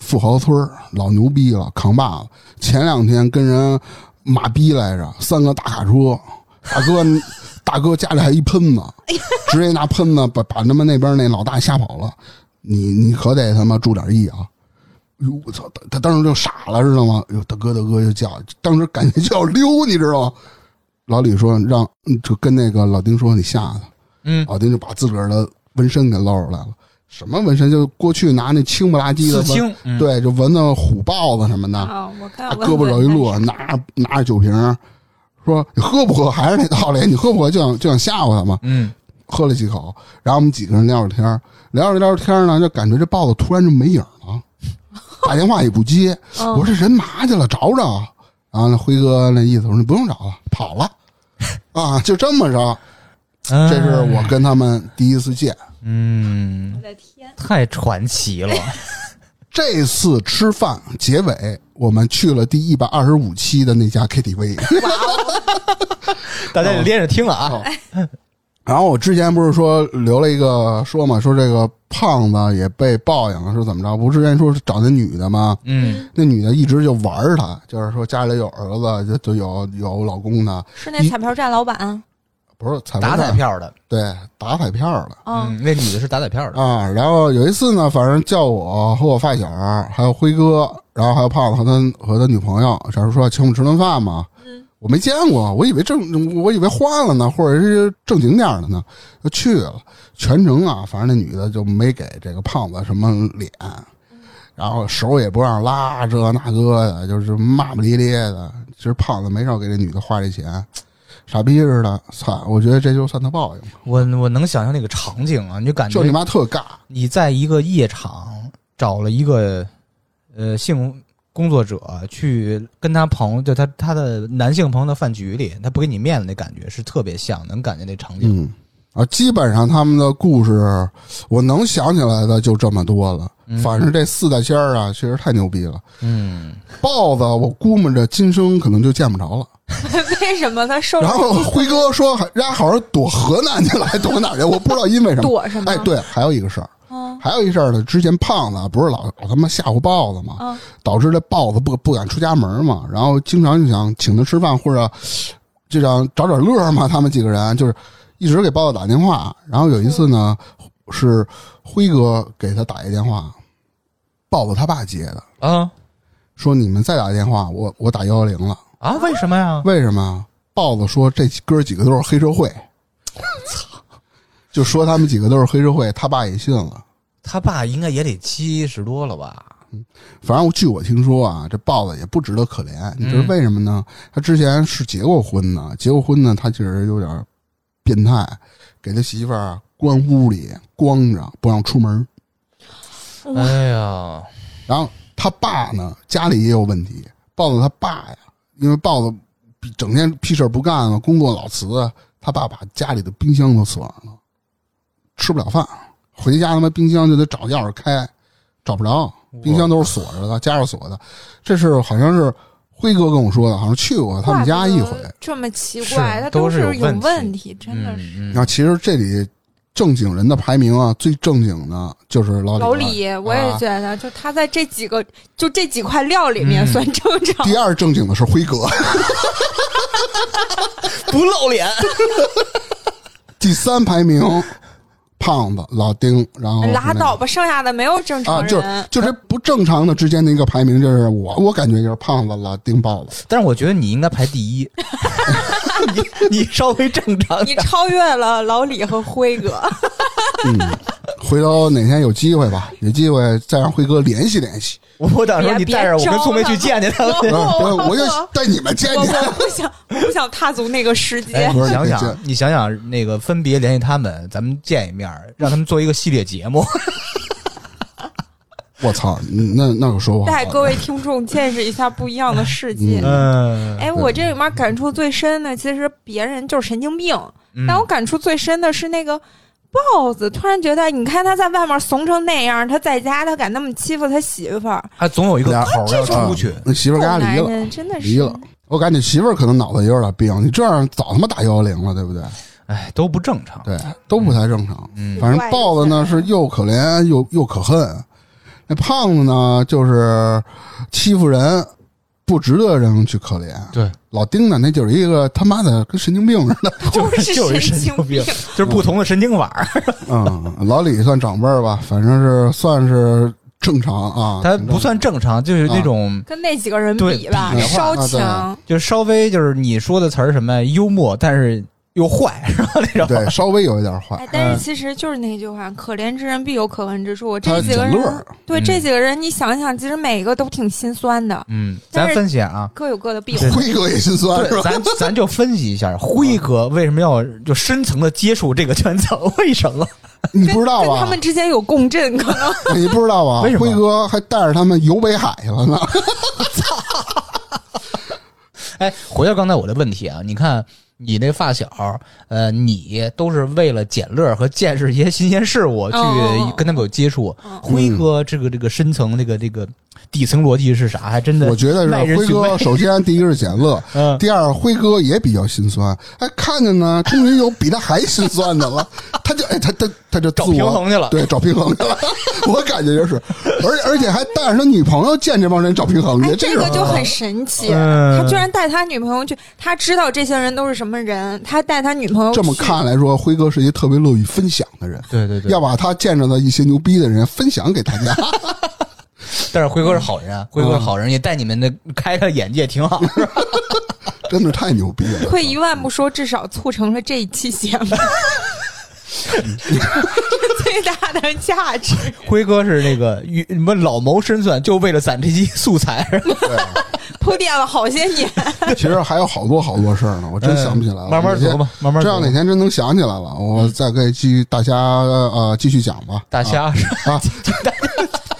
[SPEAKER 1] 富豪村儿老牛逼了，扛把子。前两天跟人马逼来着，三个大卡车，大哥，大哥家里还一喷子，直接拿喷子把把他们那边那老大吓跑了。你你可得他妈注点意啊！哟，我操！他他当时就傻了，知道吗？哟，大哥大哥就叫，当时感觉就要溜，你知道吗？老李说让嗯就跟那个老丁说你吓他，
[SPEAKER 2] 嗯，
[SPEAKER 1] 老丁就把自个儿的纹身给露出来了。什么纹身？就过去拿那青不拉几的纹，
[SPEAKER 2] 嗯，
[SPEAKER 1] 对，就纹的虎豹子什么的，
[SPEAKER 3] 啊，我看我
[SPEAKER 1] 胳膊肘一落，拿拿着酒瓶，说你喝不喝？还是那道理，你喝不喝就想就想吓唬他嘛。
[SPEAKER 2] 嗯，
[SPEAKER 1] 喝了几口，然后我们几个人聊着天聊着聊着天呢，就感觉这豹子突然就没影了，(laughs) 打电话也不接。
[SPEAKER 3] 嗯
[SPEAKER 1] 我说这人嘛去了？找找。然后那辉哥那意思说你不用找了，跑了。啊，就这么着，
[SPEAKER 2] 这
[SPEAKER 1] 这是我跟他们第一次见。
[SPEAKER 2] 嗯
[SPEAKER 3] 我，的天，
[SPEAKER 2] 太传奇了。(laughs)
[SPEAKER 1] 这次吃饭结尾，我们去了第一百二十五期的那家 KTV。(laughs)
[SPEAKER 2] 大家得连着听了啊。
[SPEAKER 1] 然后我之前不是说留了一个说嘛，说这个胖子也被报应了，是怎么着？不是之前说是找那女的吗？
[SPEAKER 2] 嗯，
[SPEAKER 1] 那女的一直就玩儿他，就是说家里有儿子，就就有有老公的，
[SPEAKER 3] 是那彩票站老板，
[SPEAKER 1] 不是彩
[SPEAKER 2] 打彩
[SPEAKER 1] 票，
[SPEAKER 2] 的，
[SPEAKER 1] 对，打彩票的
[SPEAKER 3] 嗯，
[SPEAKER 2] 嗯，那女的是打彩票的。
[SPEAKER 1] 啊。然后有一次呢，反正叫我和我发小，还有辉哥，然后还有胖子和他和他女朋友，假如说请我们吃顿饭嘛。
[SPEAKER 3] 嗯，
[SPEAKER 1] 我没见过，我以为正，我以为换了呢，或者是正经点儿的呢，就去了。全程啊，反正那女的就没给这个胖子什么脸，然后手也不让拉，这那个的，就是骂骂咧咧的。其实胖子没少给这女的花这钱，傻逼似的。操，我觉得这就算他报应吧，
[SPEAKER 2] 我我能想象那个场景啊，你就感觉
[SPEAKER 1] 就你妈特尬。
[SPEAKER 2] 你在一个夜场找了一个呃性工作者去跟他朋友，就他他的男性朋友的饭局里，他不给你面子那感觉是特别像，能感觉那场景。
[SPEAKER 1] 嗯啊，基本上他们的故事，我能想起来的就这么多了。反正这四大仙儿啊，确实太牛逼了。
[SPEAKER 2] 嗯，
[SPEAKER 1] 豹子，我估摸着今生可能就见不着了。(laughs)
[SPEAKER 3] 为什么他受
[SPEAKER 1] 然后辉哥说，还人家好像躲河南去了，还躲哪儿去？我不知道因为什么。
[SPEAKER 3] 躲什么？
[SPEAKER 1] 哎，，对，还有一个事儿，
[SPEAKER 3] 嗯
[SPEAKER 1] 还有一事儿呢。之前胖子不是老老他妈吓唬豹子嘛，
[SPEAKER 3] 嗯
[SPEAKER 1] 导致这豹子不不敢出家门嘛，然后经常就想请他吃饭，或者就想找点乐嘛。他们几个人就是一直给豹子打电话。然后有一次呢，是辉哥给他打一电话，豹子他爸接的，
[SPEAKER 2] 啊
[SPEAKER 1] 说你们再打电话，我我打幺幺零了。
[SPEAKER 2] 啊，为什么呀？
[SPEAKER 1] 为什么？豹子说这哥几个都是黑社会，操 (laughs) 就说他们几个都是黑社会，他爸也信了。
[SPEAKER 2] 他爸应该也得七十多了吧？
[SPEAKER 1] 反正据我听说啊，这豹子也不值得可怜。你知道为什么呢？他之前是结过婚的，结过婚呢，他其实有点变态，给他媳妇儿关屋里光着，不让出门。
[SPEAKER 3] 哇
[SPEAKER 2] 哎呀，
[SPEAKER 1] 然后他爸呢，家里也有问题。豹子他爸呀，因为豹子整天屁事儿不干了，工作老辞，他爸把家里的冰箱都锁上了，吃不了饭。回家他妈冰箱就得找钥匙开，找不着，冰箱都是锁着的，加上锁的。这是好像是辉哥跟我说的，好像去过他们家一回
[SPEAKER 3] 这么奇怪，他
[SPEAKER 2] 都是
[SPEAKER 3] 是有
[SPEAKER 2] 有问题
[SPEAKER 3] 问题，真的是。
[SPEAKER 2] 嗯
[SPEAKER 1] 然后其实这里正经人的排名啊，最正经的就是老李。
[SPEAKER 3] 老李，我也
[SPEAKER 1] 啊
[SPEAKER 3] 觉得，就他在这几个，就这几块料里面
[SPEAKER 2] 嗯
[SPEAKER 3] 算正常。
[SPEAKER 1] 第二正经的是辉哥，(laughs)
[SPEAKER 2] 不露脸。(laughs)
[SPEAKER 1] 第三排名胖子老丁，然后
[SPEAKER 3] 拉倒吧，剩下的没有正常
[SPEAKER 1] 啊，
[SPEAKER 3] 人。
[SPEAKER 1] 就是就这不正常的之间的一个排名，就是我我感觉就是胖子老丁豹子，
[SPEAKER 2] 但是我觉得你应该排第一，(laughs) 你 (laughs) 你稍微正常点。
[SPEAKER 3] 你超越了老李和辉哥，(laughs)
[SPEAKER 1] 嗯，回头哪天有机会吧，有机会再让辉哥联系联系，
[SPEAKER 2] 我到时候你带着我跟
[SPEAKER 3] 别
[SPEAKER 2] 聪梅去见见他们。
[SPEAKER 1] 啊，
[SPEAKER 3] 我
[SPEAKER 1] 我就带你们见见。
[SPEAKER 3] 我不想，我不想踏足那个世界 (laughs)
[SPEAKER 2] 想想
[SPEAKER 1] 你
[SPEAKER 2] 想想，那个分别联系他们，咱们见一面，让他们做一个系列节目。
[SPEAKER 1] 我操，那那可说不好。
[SPEAKER 3] 带各位听众见识一下不一样的世界。
[SPEAKER 2] 嗯，
[SPEAKER 3] 哎，我这里面感触最深的，其实别人就是神经病，但我感触最深的是那个豹子。突然觉得，你看他在外面怂成那样，他在家他敢那么欺负他媳妇儿，
[SPEAKER 2] 还总有一个
[SPEAKER 1] 俩
[SPEAKER 2] 口儿要出去。
[SPEAKER 1] 那媳妇儿跟他离了，
[SPEAKER 3] 真的是
[SPEAKER 1] 离了。我感觉媳妇儿可能脑子有点病，你这样早他妈打幺幺零了，对不对？
[SPEAKER 2] 哎，都不正常。
[SPEAKER 1] 对，都不太正常。
[SPEAKER 2] 嗯
[SPEAKER 1] 反正豹子呢是又可怜又又可恨，那胖子呢就是欺负人，不不值得人去可怜。
[SPEAKER 2] 对，
[SPEAKER 1] 老丁呢，那就是一个他妈的跟神经病似的。(laughs)
[SPEAKER 3] 就是
[SPEAKER 2] 就是
[SPEAKER 3] 神经
[SPEAKER 2] 病，就是不同的神经法儿。(laughs)
[SPEAKER 1] 嗯，老李算长辈儿吧，反正是算是正常啊。
[SPEAKER 2] 他不算正常，就是那种
[SPEAKER 3] 跟那几个人比吧，稍强。
[SPEAKER 2] 就是稍微就是你说的词儿什么幽默，但是又坏，是吧？那种
[SPEAKER 1] 对，稍微有一点坏
[SPEAKER 3] 哎，。但是其实就是那句话，可怜之人必有可恨之处。这几个人对
[SPEAKER 2] 嗯
[SPEAKER 3] 这几个人，你想想，其实每一个都挺心酸的，
[SPEAKER 2] 嗯，咱分析啊。
[SPEAKER 3] 各有各的弊。(laughs)
[SPEAKER 1] 辉哥也心酸是，吧？
[SPEAKER 2] 咱咱就分析一下，辉哥为什么要就深层的接触这个圈层？(laughs) (laughs) 为什么？
[SPEAKER 1] 你不知道吧
[SPEAKER 3] 跟他们？之间有共振，可能
[SPEAKER 1] 你不知道吧
[SPEAKER 2] 为什？么
[SPEAKER 1] 辉哥还带着他们游北海去了呢。
[SPEAKER 2] 操哎，回到刚才我的问题啊，你看你那发小，呃，你都是为了捡乐和见识一些新鲜事物去
[SPEAKER 3] 哦
[SPEAKER 2] 跟他们有接触。
[SPEAKER 3] 嗯
[SPEAKER 2] 辉哥这个这个深层这个这个底层逻辑是啥？还真的，
[SPEAKER 1] 我觉得是辉哥。首先第一个是捡乐，
[SPEAKER 2] 嗯，
[SPEAKER 1] 第二辉哥也比较心酸。哎，看见呢，终于有比他还心酸的了，他就哎他他他就
[SPEAKER 2] 找平衡去了。
[SPEAKER 1] 对，找平衡去了。(laughs) 我感觉就是，而且而且还带着他女朋友见这帮人找平衡去，
[SPEAKER 3] 哎，
[SPEAKER 1] 这
[SPEAKER 3] 这个就很神奇。
[SPEAKER 2] 嗯
[SPEAKER 3] 他居然带他女朋友去，他知道这些人都是什么人，他带他女朋友
[SPEAKER 1] 这么看来说，辉哥是一个特别乐于分享的人，
[SPEAKER 2] 对对对，
[SPEAKER 1] 要把他见着的一些牛逼的人分享给大家。(laughs) (laughs)
[SPEAKER 2] 但是辉哥是好人啊，辉哥是好人，也带你们的开开眼界，挺好。(laughs)
[SPEAKER 1] 真的太牛逼了！
[SPEAKER 3] 退一万步说，至少促成了这一期节目 (laughs) 最大的价值。
[SPEAKER 2] 辉哥是那个与什么老谋深算，就为了攒这期素材。
[SPEAKER 3] 铺垫了好些年，
[SPEAKER 1] 其实还有好多好多事儿呢，我真想不起来了。
[SPEAKER 2] 嗯慢慢
[SPEAKER 1] 哪天
[SPEAKER 2] 琢磨，慢慢
[SPEAKER 1] 这样哪。天真能想起来了，我再给继续大家呃继续讲吧。
[SPEAKER 2] 大虾是
[SPEAKER 1] 啊，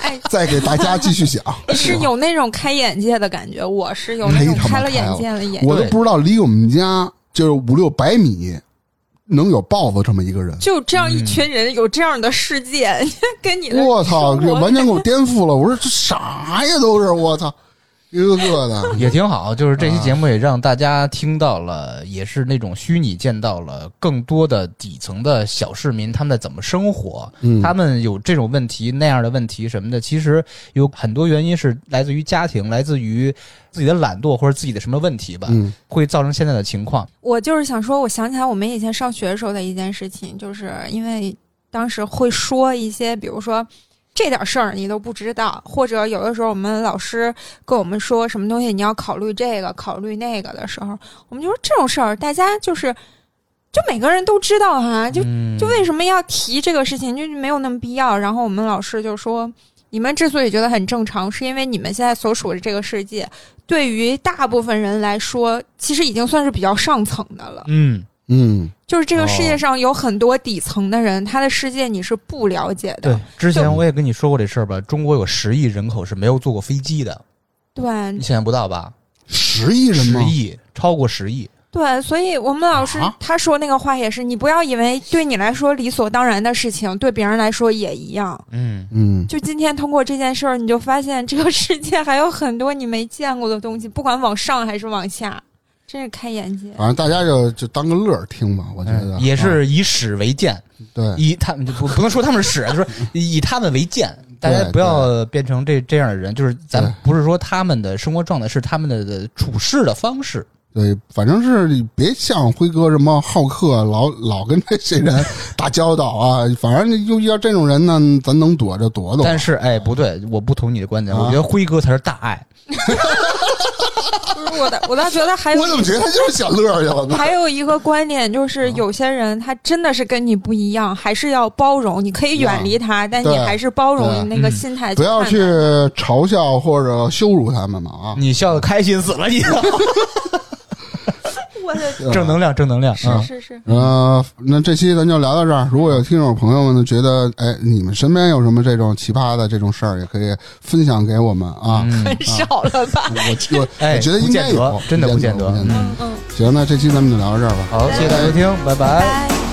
[SPEAKER 3] 哎，
[SPEAKER 1] 再给大家继续讲。(laughs)
[SPEAKER 3] 是有那种开眼界的感觉，我是有那种开了眼界的眼界。
[SPEAKER 1] 我都不知道离我们家就是五六百米能有豹子这么一个人。
[SPEAKER 3] 就这样一群人有这样的世界，(laughs) 跟你的
[SPEAKER 1] 我操，
[SPEAKER 3] 生活
[SPEAKER 1] 这完全给我颠覆了！我说这啥呀，都是我操，一个个的。(laughs)
[SPEAKER 2] 也挺好，就是这期节目也让大家听到了，也是那种虚拟见到了更多的底层的小市民他们在怎么生活，
[SPEAKER 1] 嗯
[SPEAKER 2] 他们有这种问题那样的问题什么的，其实有很多原因是来自于家庭，来自于自己的懒惰或者自己的什么问题吧，
[SPEAKER 1] 嗯
[SPEAKER 2] 会造成现在的情况。
[SPEAKER 3] 我就是想说，我想起来我们以前上学的时候的一件事情，就是因为当时会说一些，比如说这点事儿你都不知道，或者有的时候我们老师跟我们说什么东西你要考虑这个考虑那个的时候，我们就说这种事儿大家就是就每个人都知道哈，就
[SPEAKER 2] 嗯
[SPEAKER 3] 就为什么要提这个事情，就没有那么必要。然后我们老师就说，你们之所以觉得很正常，是因为你们现在所处的这个世界，对于大部分人来说，其实已经算是比较上层的了。
[SPEAKER 2] 嗯，
[SPEAKER 1] 嗯，
[SPEAKER 3] 就是这个世界上有很多底层的人，他的世界你是不了解的对。，
[SPEAKER 2] 之前我也跟你说过这事儿吧，中国有十亿人口是没有坐过飞机的，
[SPEAKER 3] 对
[SPEAKER 2] 你想象不到吧？
[SPEAKER 1] 十亿人吗
[SPEAKER 2] 十？亿，超过十亿。
[SPEAKER 3] 对，所以我们老师
[SPEAKER 1] 啊
[SPEAKER 3] 他说那个话也是，你不要以为对你来说理所当然的事情，对别人来说也一样。
[SPEAKER 2] 嗯，
[SPEAKER 1] 嗯，
[SPEAKER 3] 就今天通过这件事儿，你就发现这个世界还有很多你没见过的东西，不管往上还是往下，真是开眼界。
[SPEAKER 1] 反正大家就就当个乐儿听吧，我觉得
[SPEAKER 2] 嗯也
[SPEAKER 1] 啊
[SPEAKER 2] 是以史为鉴，
[SPEAKER 1] 对。
[SPEAKER 2] 以他们就不不能说他们是史，就是以他们为鉴。(laughs) 大家不要变成这这样的人，就是咱不是说他们的生活状态，是他们的的处事的方式。
[SPEAKER 1] 对，反正是你别像辉哥什么好客，老老跟这些人 (laughs) 打交道啊。反正就遇到这种人呢，咱能躲就躲躲。
[SPEAKER 2] 但是，哎，不对，我不同意你的观点，
[SPEAKER 1] 啊
[SPEAKER 2] 我觉得辉哥才是大爱。(laughs)
[SPEAKER 3] 不 (laughs) 是我的，我倒觉得还有
[SPEAKER 1] 我怎么觉得他就是想乐去了呢？
[SPEAKER 3] 还有一个观点就是，有些人他真的是跟你不一样，还是要包容。你可以远离他，但你还是包容
[SPEAKER 1] 对
[SPEAKER 3] 那个心态
[SPEAKER 1] 不要去嘲笑或者羞辱他们嘛啊！
[SPEAKER 2] 你笑的开心死了，你 (laughs) 正能量，正能量。嗯
[SPEAKER 3] 是是是，
[SPEAKER 1] 呃，那这期咱就聊到这儿。如果有听众朋友们呢，觉得哎，你们身边有什么这种奇葩的这种事儿，也可以分享给我们啊。
[SPEAKER 2] 嗯，
[SPEAKER 3] 很少了吧？
[SPEAKER 1] 我我
[SPEAKER 2] 哎，
[SPEAKER 1] 我觉得应该有
[SPEAKER 2] 真的不见得。
[SPEAKER 1] 见得。
[SPEAKER 2] 嗯，
[SPEAKER 3] 嗯，
[SPEAKER 1] 行，那这期咱们就聊到这儿吧。
[SPEAKER 2] 好，谢谢大家收听，拜拜。
[SPEAKER 3] 拜。